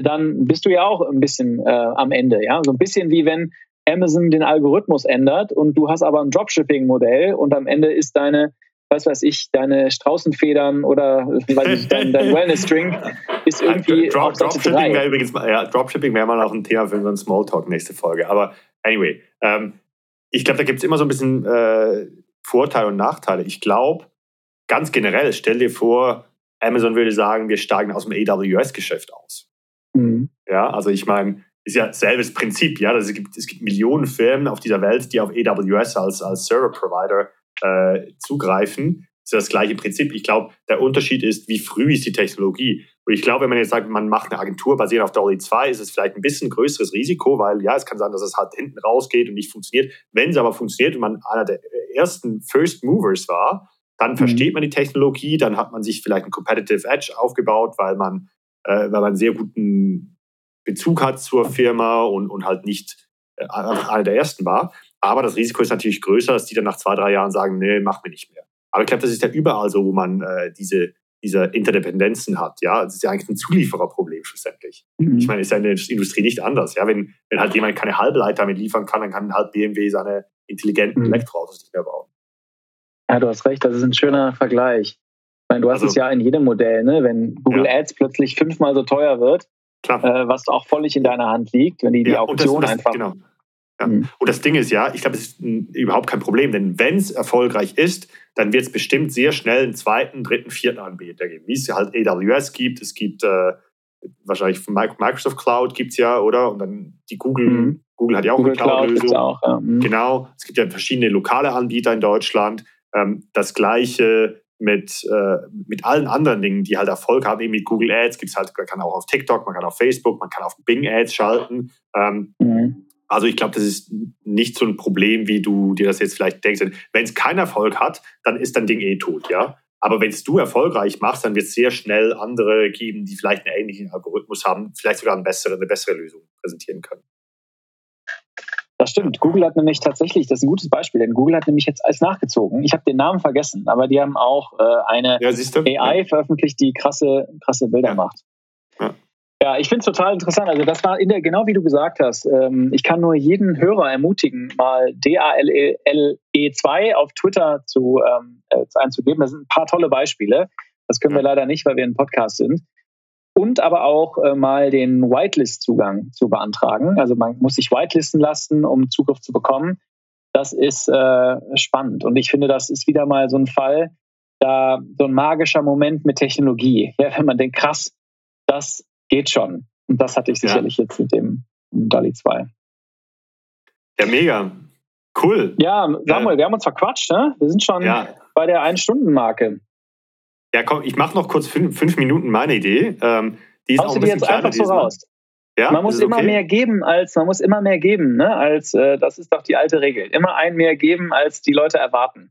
dann bist du ja auch ein bisschen äh, am Ende. Ja? So ein bisschen wie wenn Amazon den Algorithmus ändert und du hast aber ein Dropshipping-Modell und am Ende ist deine was weiß ich, deine Straußenfedern oder ich, dein, dein Wellness-Drink ist irgendwie Drop, Dropshipping wäre übrigens, ja, Dropshipping wäre mal auch ein Thema für unseren Smalltalk nächste Folge. Aber anyway, ähm, ich glaube, da gibt es immer so ein bisschen äh, Vorteile und Nachteile. Ich glaube, ganz generell, stell dir vor, Amazon würde sagen, wir steigen aus dem AWS-Geschäft aus. Ja, also ich meine, ist ja selbes Prinzip, ja. Also es, gibt, es gibt Millionen Firmen auf dieser Welt, die auf AWS als, als Server-Provider äh, zugreifen. Das ist das gleiche Prinzip. Ich glaube, der Unterschied ist, wie früh ist die Technologie. Und ich glaube, wenn man jetzt sagt, man macht eine Agentur basierend auf Dolly 2, ist es vielleicht ein bisschen größeres Risiko, weil ja, es kann sein, dass es halt hinten rausgeht und nicht funktioniert. Wenn es aber funktioniert und man einer der ersten First Movers war, dann mhm. versteht man die Technologie, dann hat man sich vielleicht ein Competitive Edge aufgebaut, weil man, äh, weil man einen sehr guten Bezug hat zur Firma und, und halt nicht äh, einer der ersten war. Aber das Risiko ist natürlich größer, dass die dann nach zwei, drei Jahren sagen, nee, mach mir nicht mehr. Aber ich glaube, das ist ja überall so, wo man äh, diese, diese Interdependenzen hat. Ja, das ist ja eigentlich ein Zuliefererproblem schlussendlich. Mhm. Ich meine, ist ja in der Industrie nicht anders. Ja, wenn, wenn halt jemand keine Halbleiter mit liefern kann, dann kann halt BMW seine intelligenten mhm. Elektroautos nicht mehr bauen. Ja, du hast recht, das ist ein schöner Vergleich. Ich meine, du hast also, es ja in jedem Modell, ne? wenn Google ja. Ads plötzlich fünfmal so teuer wird, äh, was auch völlig in deiner Hand liegt, wenn die die ja, Auktion das, einfach genau. Ja. Mhm. Und das Ding ist ja, ich glaube, es ist überhaupt kein Problem, denn wenn es erfolgreich ist, dann wird es bestimmt sehr schnell einen zweiten, dritten, vierten Anbieter geben, wie es halt AWS gibt. Es gibt äh, wahrscheinlich von Microsoft Cloud gibt es ja, oder? Und dann die Google, mhm. Google hat ja auch Google eine Cloud-Lösung. Cloud ja. mhm. Genau. Es gibt ja verschiedene lokale Anbieter in Deutschland. Ähm, das gleiche mit, äh, mit allen anderen Dingen, die halt Erfolg haben, eben mit Google Ads gibt es halt, man kann auch auf TikTok, man kann auf Facebook, man kann auf Bing Ads schalten. Ähm, mhm. Also ich glaube, das ist nicht so ein Problem, wie du dir das jetzt vielleicht denkst. Wenn es keinen Erfolg hat, dann ist dein Ding eh tot, ja. Aber wenn es du erfolgreich machst, dann wird es sehr schnell andere geben, die vielleicht einen ähnlichen Algorithmus haben, vielleicht sogar eine bessere, eine bessere Lösung präsentieren können. Das stimmt. Google hat nämlich tatsächlich, das ist ein gutes Beispiel, denn Google hat nämlich jetzt alles nachgezogen. Ich habe den Namen vergessen, aber die haben auch äh, eine ja, AI ja. veröffentlicht, die krasse, krasse Bilder ja. macht. Ja, ich finde es total interessant. Also das war in der, genau wie du gesagt hast. Ähm, ich kann nur jeden Hörer ermutigen, mal DALE2 auf Twitter zu, ähm, äh, einzugeben. Das sind ein paar tolle Beispiele. Das können wir leider nicht, weil wir ein Podcast sind und aber auch äh, mal den Whitelist-Zugang zu beantragen. Also man muss sich whitelisten lassen, um Zugriff zu bekommen. Das ist äh, spannend und ich finde, das ist wieder mal so ein Fall, da so ein magischer Moment mit Technologie. Ja, wenn man denkt, krass, das geht schon. Und das hatte ich sicherlich ja. jetzt mit dem DALI 2. Ja, mega. Cool. Ja, Samuel, äh, wir haben uns verquatscht, ne? Wir sind schon ja. bei der Ein-Stunden-Marke. Ja, komm, ich mache noch kurz fünf, fünf, Minuten meine Idee. Ähm, die ist Haust auch ein jetzt einfach so raus. Ja, man muss immer okay? mehr geben als man muss immer mehr geben, ne? Als äh, das ist doch die alte Regel. Immer ein mehr geben, als die Leute erwarten.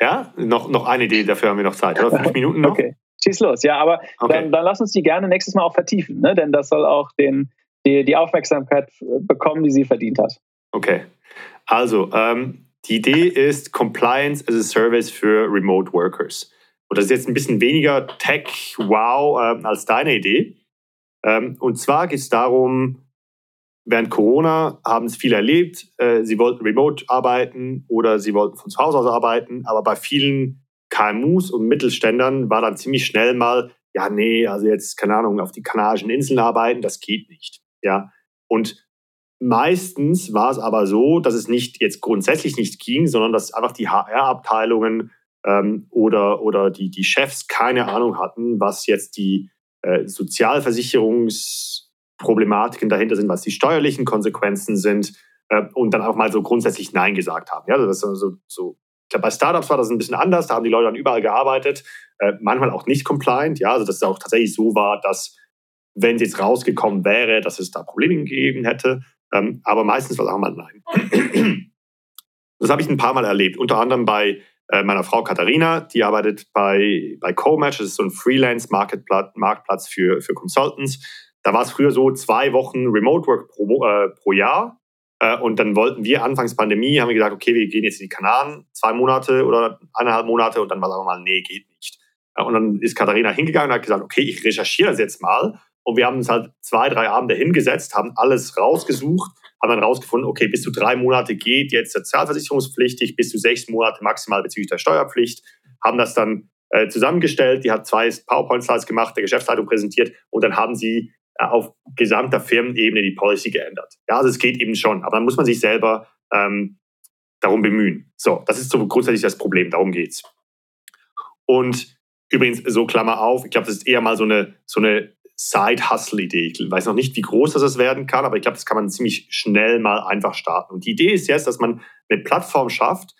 Ja, noch, noch eine Idee, dafür haben wir noch Zeit. Oder fünf Minuten noch? Okay, schieß los. Ja, aber okay. dann, dann lass uns die gerne nächstes Mal auch vertiefen, ne? Denn das soll auch den, die, die Aufmerksamkeit bekommen, die sie verdient hat. Okay. Also, ähm, die Idee ist Compliance as a Service für Remote Workers. Und das ist jetzt ein bisschen weniger Tech-Wow äh, als deine Idee. Ähm, und zwar geht es darum, während Corona haben es viele erlebt, äh, sie wollten remote arbeiten oder sie wollten von zu Hause aus arbeiten, aber bei vielen KMUs und Mittelständern war dann ziemlich schnell mal, ja, nee, also jetzt, keine Ahnung, auf die Kanarischen Inseln arbeiten, das geht nicht. Ja. Und meistens war es aber so, dass es nicht jetzt grundsätzlich nicht ging, sondern dass einfach die HR-Abteilungen ähm, oder, oder die, die Chefs keine Ahnung hatten, was jetzt die äh, Sozialversicherungsproblematiken dahinter sind, was die steuerlichen Konsequenzen sind äh, und dann auch mal so grundsätzlich Nein gesagt haben. Ja, das ist so, so ich glaube, bei Startups war das ein bisschen anders, da haben die Leute dann überall gearbeitet, äh, manchmal auch nicht compliant, ja, also dass es auch tatsächlich so war, dass wenn es jetzt rausgekommen wäre, dass es da Probleme gegeben hätte, ähm, aber meistens war es auch mal Nein. Das habe ich ein paar Mal erlebt, unter anderem bei meiner Frau Katharina, die arbeitet bei, bei CoMatch, das ist so ein Freelance-Marktplatz für, für Consultants. Da war es früher so zwei Wochen Remote Work pro, äh, pro Jahr. Äh, und dann wollten wir anfangs Pandemie, haben wir gesagt, okay, wir gehen jetzt in die Kanaren, zwei Monate oder eineinhalb Monate und dann war es mal, nee, geht nicht. Äh, und dann ist Katharina hingegangen und hat gesagt, okay, ich recherchiere das jetzt mal. Und wir haben uns halt zwei, drei Abende hingesetzt, haben alles rausgesucht haben dann rausgefunden, okay, bis zu drei Monate geht jetzt sozialversicherungspflichtig, bis zu sechs Monate maximal bezüglich der Steuerpflicht, haben das dann äh, zusammengestellt, die hat zwei PowerPoint-Slides gemacht, der Geschäftsleitung präsentiert und dann haben sie äh, auf gesamter Firmenebene die Policy geändert. Ja, also es geht eben schon, aber dann muss man sich selber ähm, darum bemühen. So, das ist so grundsätzlich das Problem, darum geht's. Und übrigens, so Klammer auf, ich glaube, das ist eher mal so eine, so eine Side-Hustle-Idee. Ich weiß noch nicht, wie groß das werden kann, aber ich glaube, das kann man ziemlich schnell mal einfach starten. Und die Idee ist jetzt, dass man eine Plattform schafft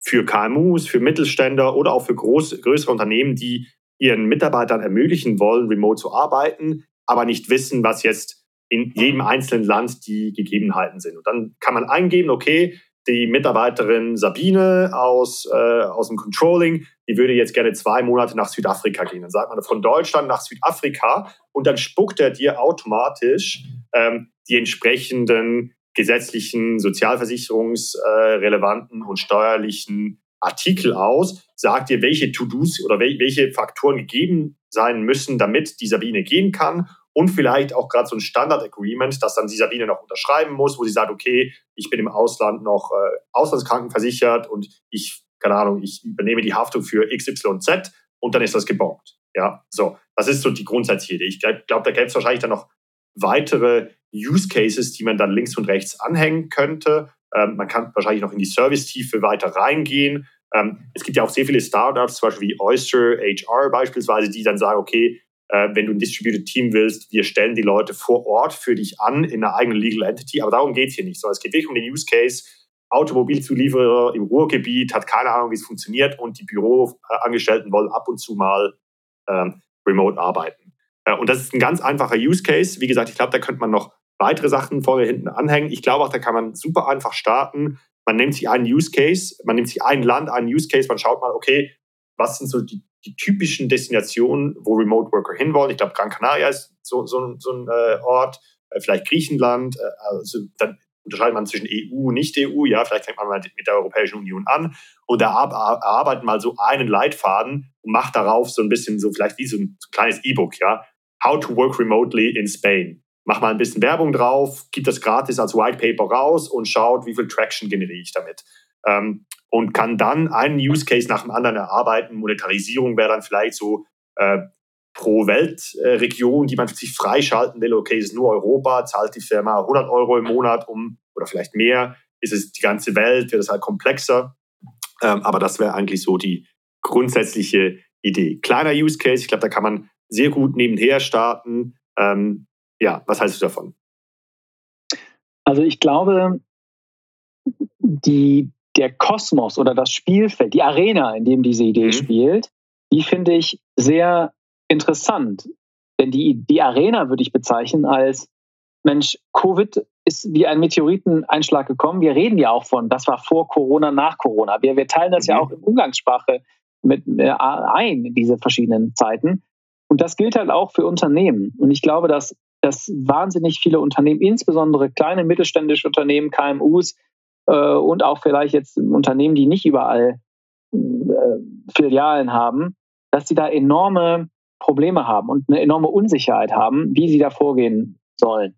für KMUs, für Mittelständler oder auch für groß, größere Unternehmen, die ihren Mitarbeitern ermöglichen wollen, remote zu arbeiten, aber nicht wissen, was jetzt in jedem einzelnen Land die Gegebenheiten sind. Und dann kann man eingeben, okay, die Mitarbeiterin Sabine aus, äh, aus dem Controlling, die würde jetzt gerne zwei Monate nach Südafrika gehen. Dann sagt man von Deutschland nach Südafrika und dann spuckt er dir automatisch ähm, die entsprechenden gesetzlichen, sozialversicherungsrelevanten äh, und steuerlichen Artikel aus, sagt dir, welche To-Dos oder welche Faktoren gegeben sein müssen, damit die Sabine gehen kann und vielleicht auch gerade so ein Standard-Agreement, das dann die Sabine noch unterschreiben muss, wo sie sagt, okay, ich bin im Ausland noch äh, auslandskrankenversichert und ich, keine Ahnung, ich übernehme die Haftung für XYZ und dann ist das gebongt. Ja, so, das ist so die grundsätzliche Idee. Ich glaube, glaub, da gäbe es wahrscheinlich dann noch weitere Use Cases, die man dann links und rechts anhängen könnte. Ähm, man kann wahrscheinlich noch in die Service-Tiefe weiter reingehen. Ähm, es gibt ja auch sehr viele Startups, zum Beispiel wie Oyster HR beispielsweise, die dann sagen, okay, wenn du ein Distributed Team willst, wir stellen die Leute vor Ort für dich an in einer eigenen Legal Entity, aber darum geht es hier nicht, sondern es geht wirklich um den Use Case. Automobilzulieferer im Ruhrgebiet hat keine Ahnung, wie es funktioniert und die Büroangestellten wollen ab und zu mal ähm, remote arbeiten. Äh, und das ist ein ganz einfacher Use Case. Wie gesagt, ich glaube, da könnte man noch weitere Sachen vorne hinten anhängen. Ich glaube auch, da kann man super einfach starten. Man nimmt sich einen Use Case, man nimmt sich ein Land, einen Use Case, man schaut mal, okay, was sind so die die typischen Destinationen, wo Remote Worker hinwollen. Ich glaube, Gran Canaria ist so, so, so ein äh, Ort, äh, vielleicht Griechenland. Äh, also dann unterscheidet man zwischen EU und Nicht-EU. Ja, vielleicht fängt man mal mit der Europäischen Union an und erarbeitet mal so einen Leitfaden und macht darauf so ein bisschen so vielleicht wie so ein, so ein kleines E-Book, ja. How to work remotely in Spain. Mach mal ein bisschen Werbung drauf, gibt das gratis als White Paper raus und schaut, wie viel Traction generiere ich damit. Ähm, und kann dann einen Use Case nach dem anderen erarbeiten. Monetarisierung wäre dann vielleicht so äh, pro Weltregion, die man sich freischalten will. Okay, es ist nur Europa, zahlt die Firma 100 Euro im Monat um oder vielleicht mehr. Ist es die ganze Welt, wird es halt komplexer. Ähm, aber das wäre eigentlich so die grundsätzliche Idee. Kleiner Use Case, ich glaube, da kann man sehr gut nebenher starten. Ähm, ja, was heißt du davon? Also ich glaube, die, der Kosmos oder das Spielfeld, die Arena, in dem diese Idee mhm. spielt, die finde ich sehr interessant. Denn die, die Arena würde ich bezeichnen als, Mensch, Covid ist wie ein Meteoriteneinschlag gekommen. Wir reden ja auch von, das war vor Corona, nach Corona. Wir, wir teilen das mhm. ja auch in Umgangssprache mit äh, ein, diese verschiedenen Zeiten. Und das gilt halt auch für Unternehmen. Und ich glaube, dass, dass wahnsinnig viele Unternehmen, insbesondere kleine mittelständische Unternehmen, KMUs und auch vielleicht jetzt Unternehmen, die nicht überall äh, Filialen haben, dass sie da enorme Probleme haben und eine enorme Unsicherheit haben, wie sie da vorgehen sollen.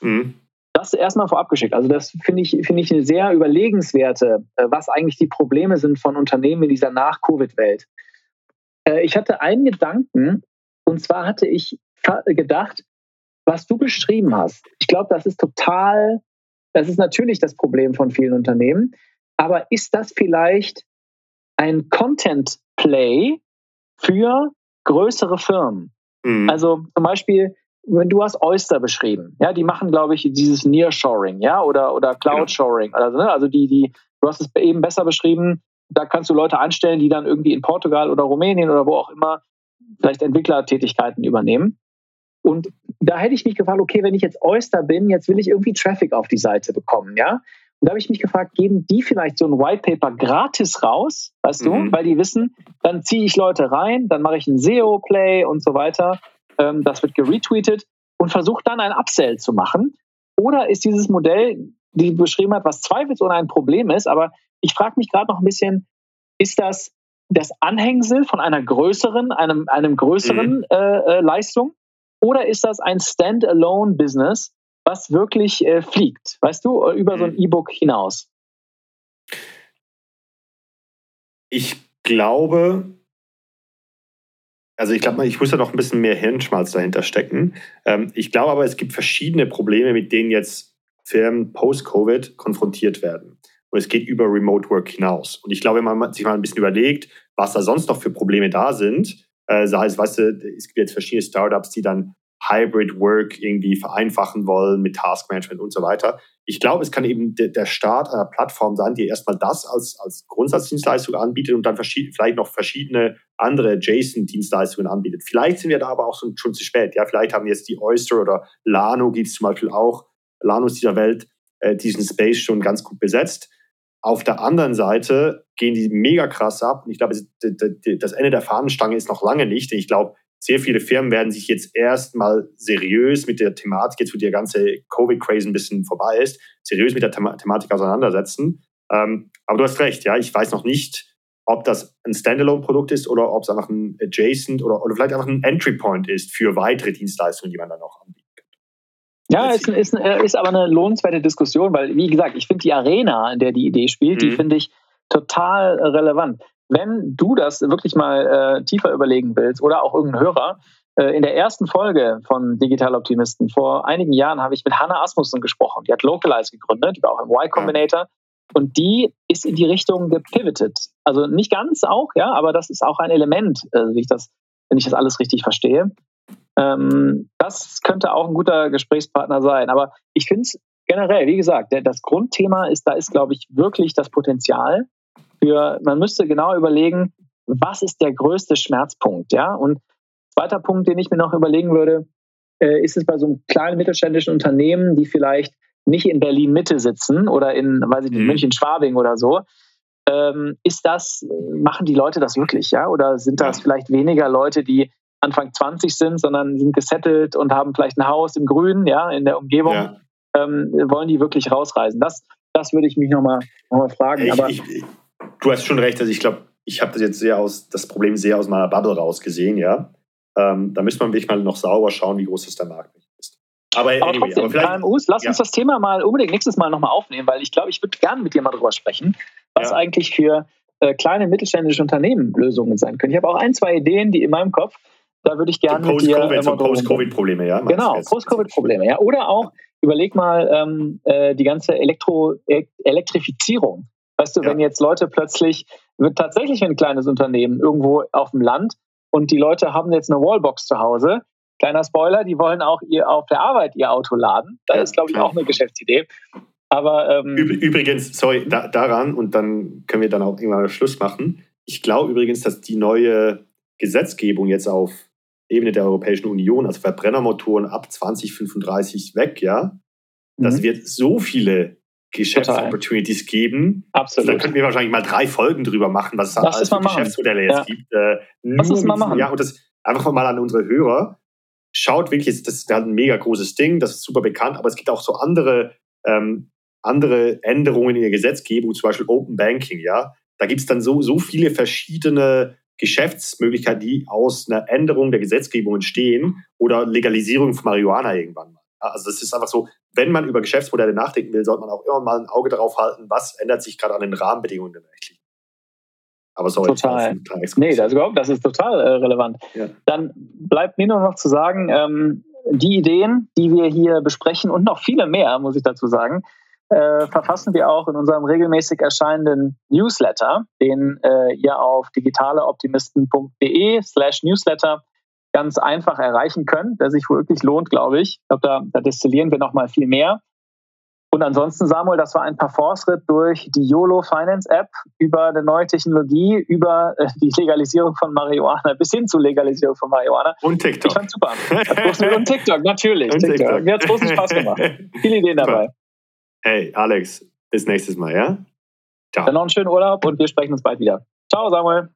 Mhm. Das erstmal vorab geschickt. Also das finde ich, finde ich eine sehr überlegenswerte, äh, was eigentlich die Probleme sind von Unternehmen in dieser Nach-Covid-Welt. Äh, ich hatte einen Gedanken, und zwar hatte ich gedacht, was du beschrieben hast. Ich glaube, das ist total, das ist natürlich das Problem von vielen Unternehmen. Aber ist das vielleicht ein Content-Play für größere Firmen. Mhm. Also zum Beispiel, wenn du hast Oyster beschrieben, ja, die machen, glaube ich, dieses Nearshoring, ja, oder, oder Cloudshoring. Also, ne, also die, die, du hast es eben besser beschrieben, da kannst du Leute anstellen, die dann irgendwie in Portugal oder Rumänien oder wo auch immer vielleicht Entwicklertätigkeiten übernehmen. Und da hätte ich mich gefragt, okay, wenn ich jetzt Oyster bin, jetzt will ich irgendwie Traffic auf die Seite bekommen, ja. Und da habe ich mich gefragt, geben die vielleicht so ein White Paper gratis raus, weißt mhm. du, weil die wissen, dann ziehe ich Leute rein, dann mache ich ein SEO-Play und so weiter. Ähm, das wird geretweetet und versuche dann ein Upsell zu machen. Oder ist dieses Modell, die beschrieben hat, was zweifelsohne ein Problem ist, aber ich frage mich gerade noch ein bisschen, ist das das Anhängsel von einer größeren, einem, einem größeren mhm. äh, äh, Leistung? Oder ist das ein Standalone-Business, was wirklich äh, fliegt, weißt du, über so ein mhm. E-Book hinaus? Ich glaube, also ich glaube, ich muss da noch ein bisschen mehr Hirnschmalz dahinter stecken. Ähm, ich glaube aber, es gibt verschiedene Probleme, mit denen jetzt Firmen post-Covid konfrontiert werden. Und es geht über Remote Work hinaus. Und ich glaube, wenn man sich mal ein bisschen überlegt, was da sonst noch für Probleme da sind, äh, sei es, weißt du, es gibt jetzt verschiedene Startups, die dann Hybrid Work irgendwie vereinfachen wollen mit Taskmanagement und so weiter. Ich glaube, es kann eben de, der Start einer Plattform sein, die erstmal das als, als Grundsatzdienstleistung anbietet und dann vielleicht noch verschiedene andere Adjacent-Dienstleistungen anbietet. Vielleicht sind wir da aber auch schon, schon zu spät. Ja, vielleicht haben jetzt die Oyster oder Lano gibt es zum Beispiel auch, Lanos dieser Welt, äh, diesen Space schon ganz gut besetzt. Auf der anderen Seite gehen die mega krass ab. Und ich glaube, das Ende der Fahnenstange ist noch lange nicht. Ich glaube, sehr viele Firmen werden sich jetzt erstmal seriös mit der Thematik, jetzt wo der ganze Covid-Craze ein bisschen vorbei ist, seriös mit der Thema Thematik auseinandersetzen. Ähm, aber du hast recht, ja, ich weiß noch nicht, ob das ein Standalone-Produkt ist oder ob es einfach ein Adjacent oder, oder vielleicht einfach ein Entry-Point ist für weitere Dienstleistungen, die man dann auch anbietet. Ja, ist, ist, äh, ist aber eine lohnenswerte Diskussion, weil, wie gesagt, ich finde die Arena, in der die Idee spielt, mhm. die finde ich total relevant wenn du das wirklich mal äh, tiefer überlegen willst oder auch irgendein Hörer, äh, in der ersten Folge von Digital Optimisten vor einigen Jahren habe ich mit Hannah Asmussen gesprochen. Die hat Localize gegründet, die war auch im Y Combinator. Und die ist in die Richtung gepivotet. Also nicht ganz auch, ja, aber das ist auch ein Element, äh, wie ich das, wenn ich das alles richtig verstehe. Ähm, das könnte auch ein guter Gesprächspartner sein. Aber ich finde es generell, wie gesagt, der, das Grundthema ist, da ist, glaube ich, wirklich das Potenzial für, man müsste genau überlegen, was ist der größte Schmerzpunkt, ja? Und zweiter Punkt, den ich mir noch überlegen würde, äh, ist es bei so einem kleinen mittelständischen Unternehmen, die vielleicht nicht in Berlin Mitte sitzen oder in, weiß ich nicht, mhm. München Schwabing oder so, ähm, ist das, machen die Leute das wirklich, ja? Oder sind das vielleicht weniger Leute, die Anfang 20 sind, sondern sind gesettelt und haben vielleicht ein Haus im Grünen, ja, in der Umgebung? Ja. ähm, wollen die wirklich rausreisen? Das, das würde ich mich nochmal noch mal fragen. Ich, Aber ich, du hast schon recht. Also ich glaube, ich habe das jetzt sehr aus, das Problem sehr aus meiner Bubble rausgesehen, ja. Ähm, da müsste man wirklich mal noch sauber schauen, wie groß das der Markt ist. Aber, aber anyway, trotzdem, aber KMUs, lass ja. uns das Thema mal unbedingt nächstes Mal nochmal aufnehmen, weil ich glaube, ich würde gerne mit dir mal drüber sprechen, was ja. eigentlich für äh, kleine mittelständische Unternehmen Lösungen sein können. Ich habe auch ein, zwei Ideen, die in meinem Kopf, da würde ich gerne mit dir... Post-Covid-Probleme, ja? Genau, Post-Covid-Probleme, ja. Oder auch, überleg mal ähm, äh, die ganze Elektro e-, Elektrifizierung. Weißt du, ja. wenn jetzt Leute plötzlich, wird tatsächlich ein kleines Unternehmen irgendwo auf dem Land und die Leute haben jetzt eine Wallbox zu Hause, kleiner Spoiler, die wollen auch ihr auf der Arbeit ihr Auto laden. Das ja, ist, glaube ich, auch eine Geschäftsidee. Aber ähm, übrigens, sorry, da, daran und dann können wir dann auch irgendwann Schluss machen. Ich glaube übrigens, dass die neue Gesetzgebung jetzt auf Ebene der Europäischen Union, also Verbrennermotoren ab 2035 weg, ja, mhm. das wird so viele Geschäftsopportunities geben. Absolut. Da könnten wir wahrscheinlich mal drei Folgen drüber machen, was es da alles für Geschäftsmodelle jetzt ja. gibt. Äh, Lass es mal machen. Ja, und das einfach mal an unsere Hörer. Schaut wirklich, das ist ein mega großes Ding, das ist super bekannt, aber es gibt auch so andere, ähm, andere Änderungen in der Gesetzgebung, zum Beispiel Open Banking, ja. Da gibt es dann so, so viele verschiedene Geschäftsmöglichkeiten, die aus einer Änderung der Gesetzgebung entstehen oder Legalisierung von Marihuana irgendwann mal. Also das ist einfach so, wenn man über Geschäftsmodelle nachdenken will, sollte man auch immer mal ein Auge darauf halten, was ändert sich gerade an den Rahmenbedingungen der rechtlichen. Aber sorry, total. Das nee, das ist überhaupt, das ist total äh, relevant. Ja. Dann bleibt mir nur noch zu sagen, ähm, die Ideen, die wir hier besprechen und noch viele mehr, muss ich dazu sagen, äh, verfassen wir auch in unserem regelmäßig erscheinenden Newsletter, den äh, ihr auf digitaleoptimisten.de slash Newsletter ganz einfach erreichen könnt, der sich wirklich lohnt, glaube ich. Ich glaube, da, da destillieren wir noch mal viel mehr. Und ansonsten, Samuel, das war ein Parforce-Ritt durch die YOLO Finance App über eine neue Technologie, über äh, die Legalisierung von Marihuana bis hin zur Legalisierung von Marihuana. Und TikTok. Ich fand super. Und TikTok, natürlich. Und TikTok. TikTok. Mir hat großen Spaß gemacht. Viele Ideen dabei. Hey, Alex, bis nächstes Mal, ja? Ciao. Dann noch einen schönen Urlaub und wir sprechen uns bald wieder. Ciao, Samuel.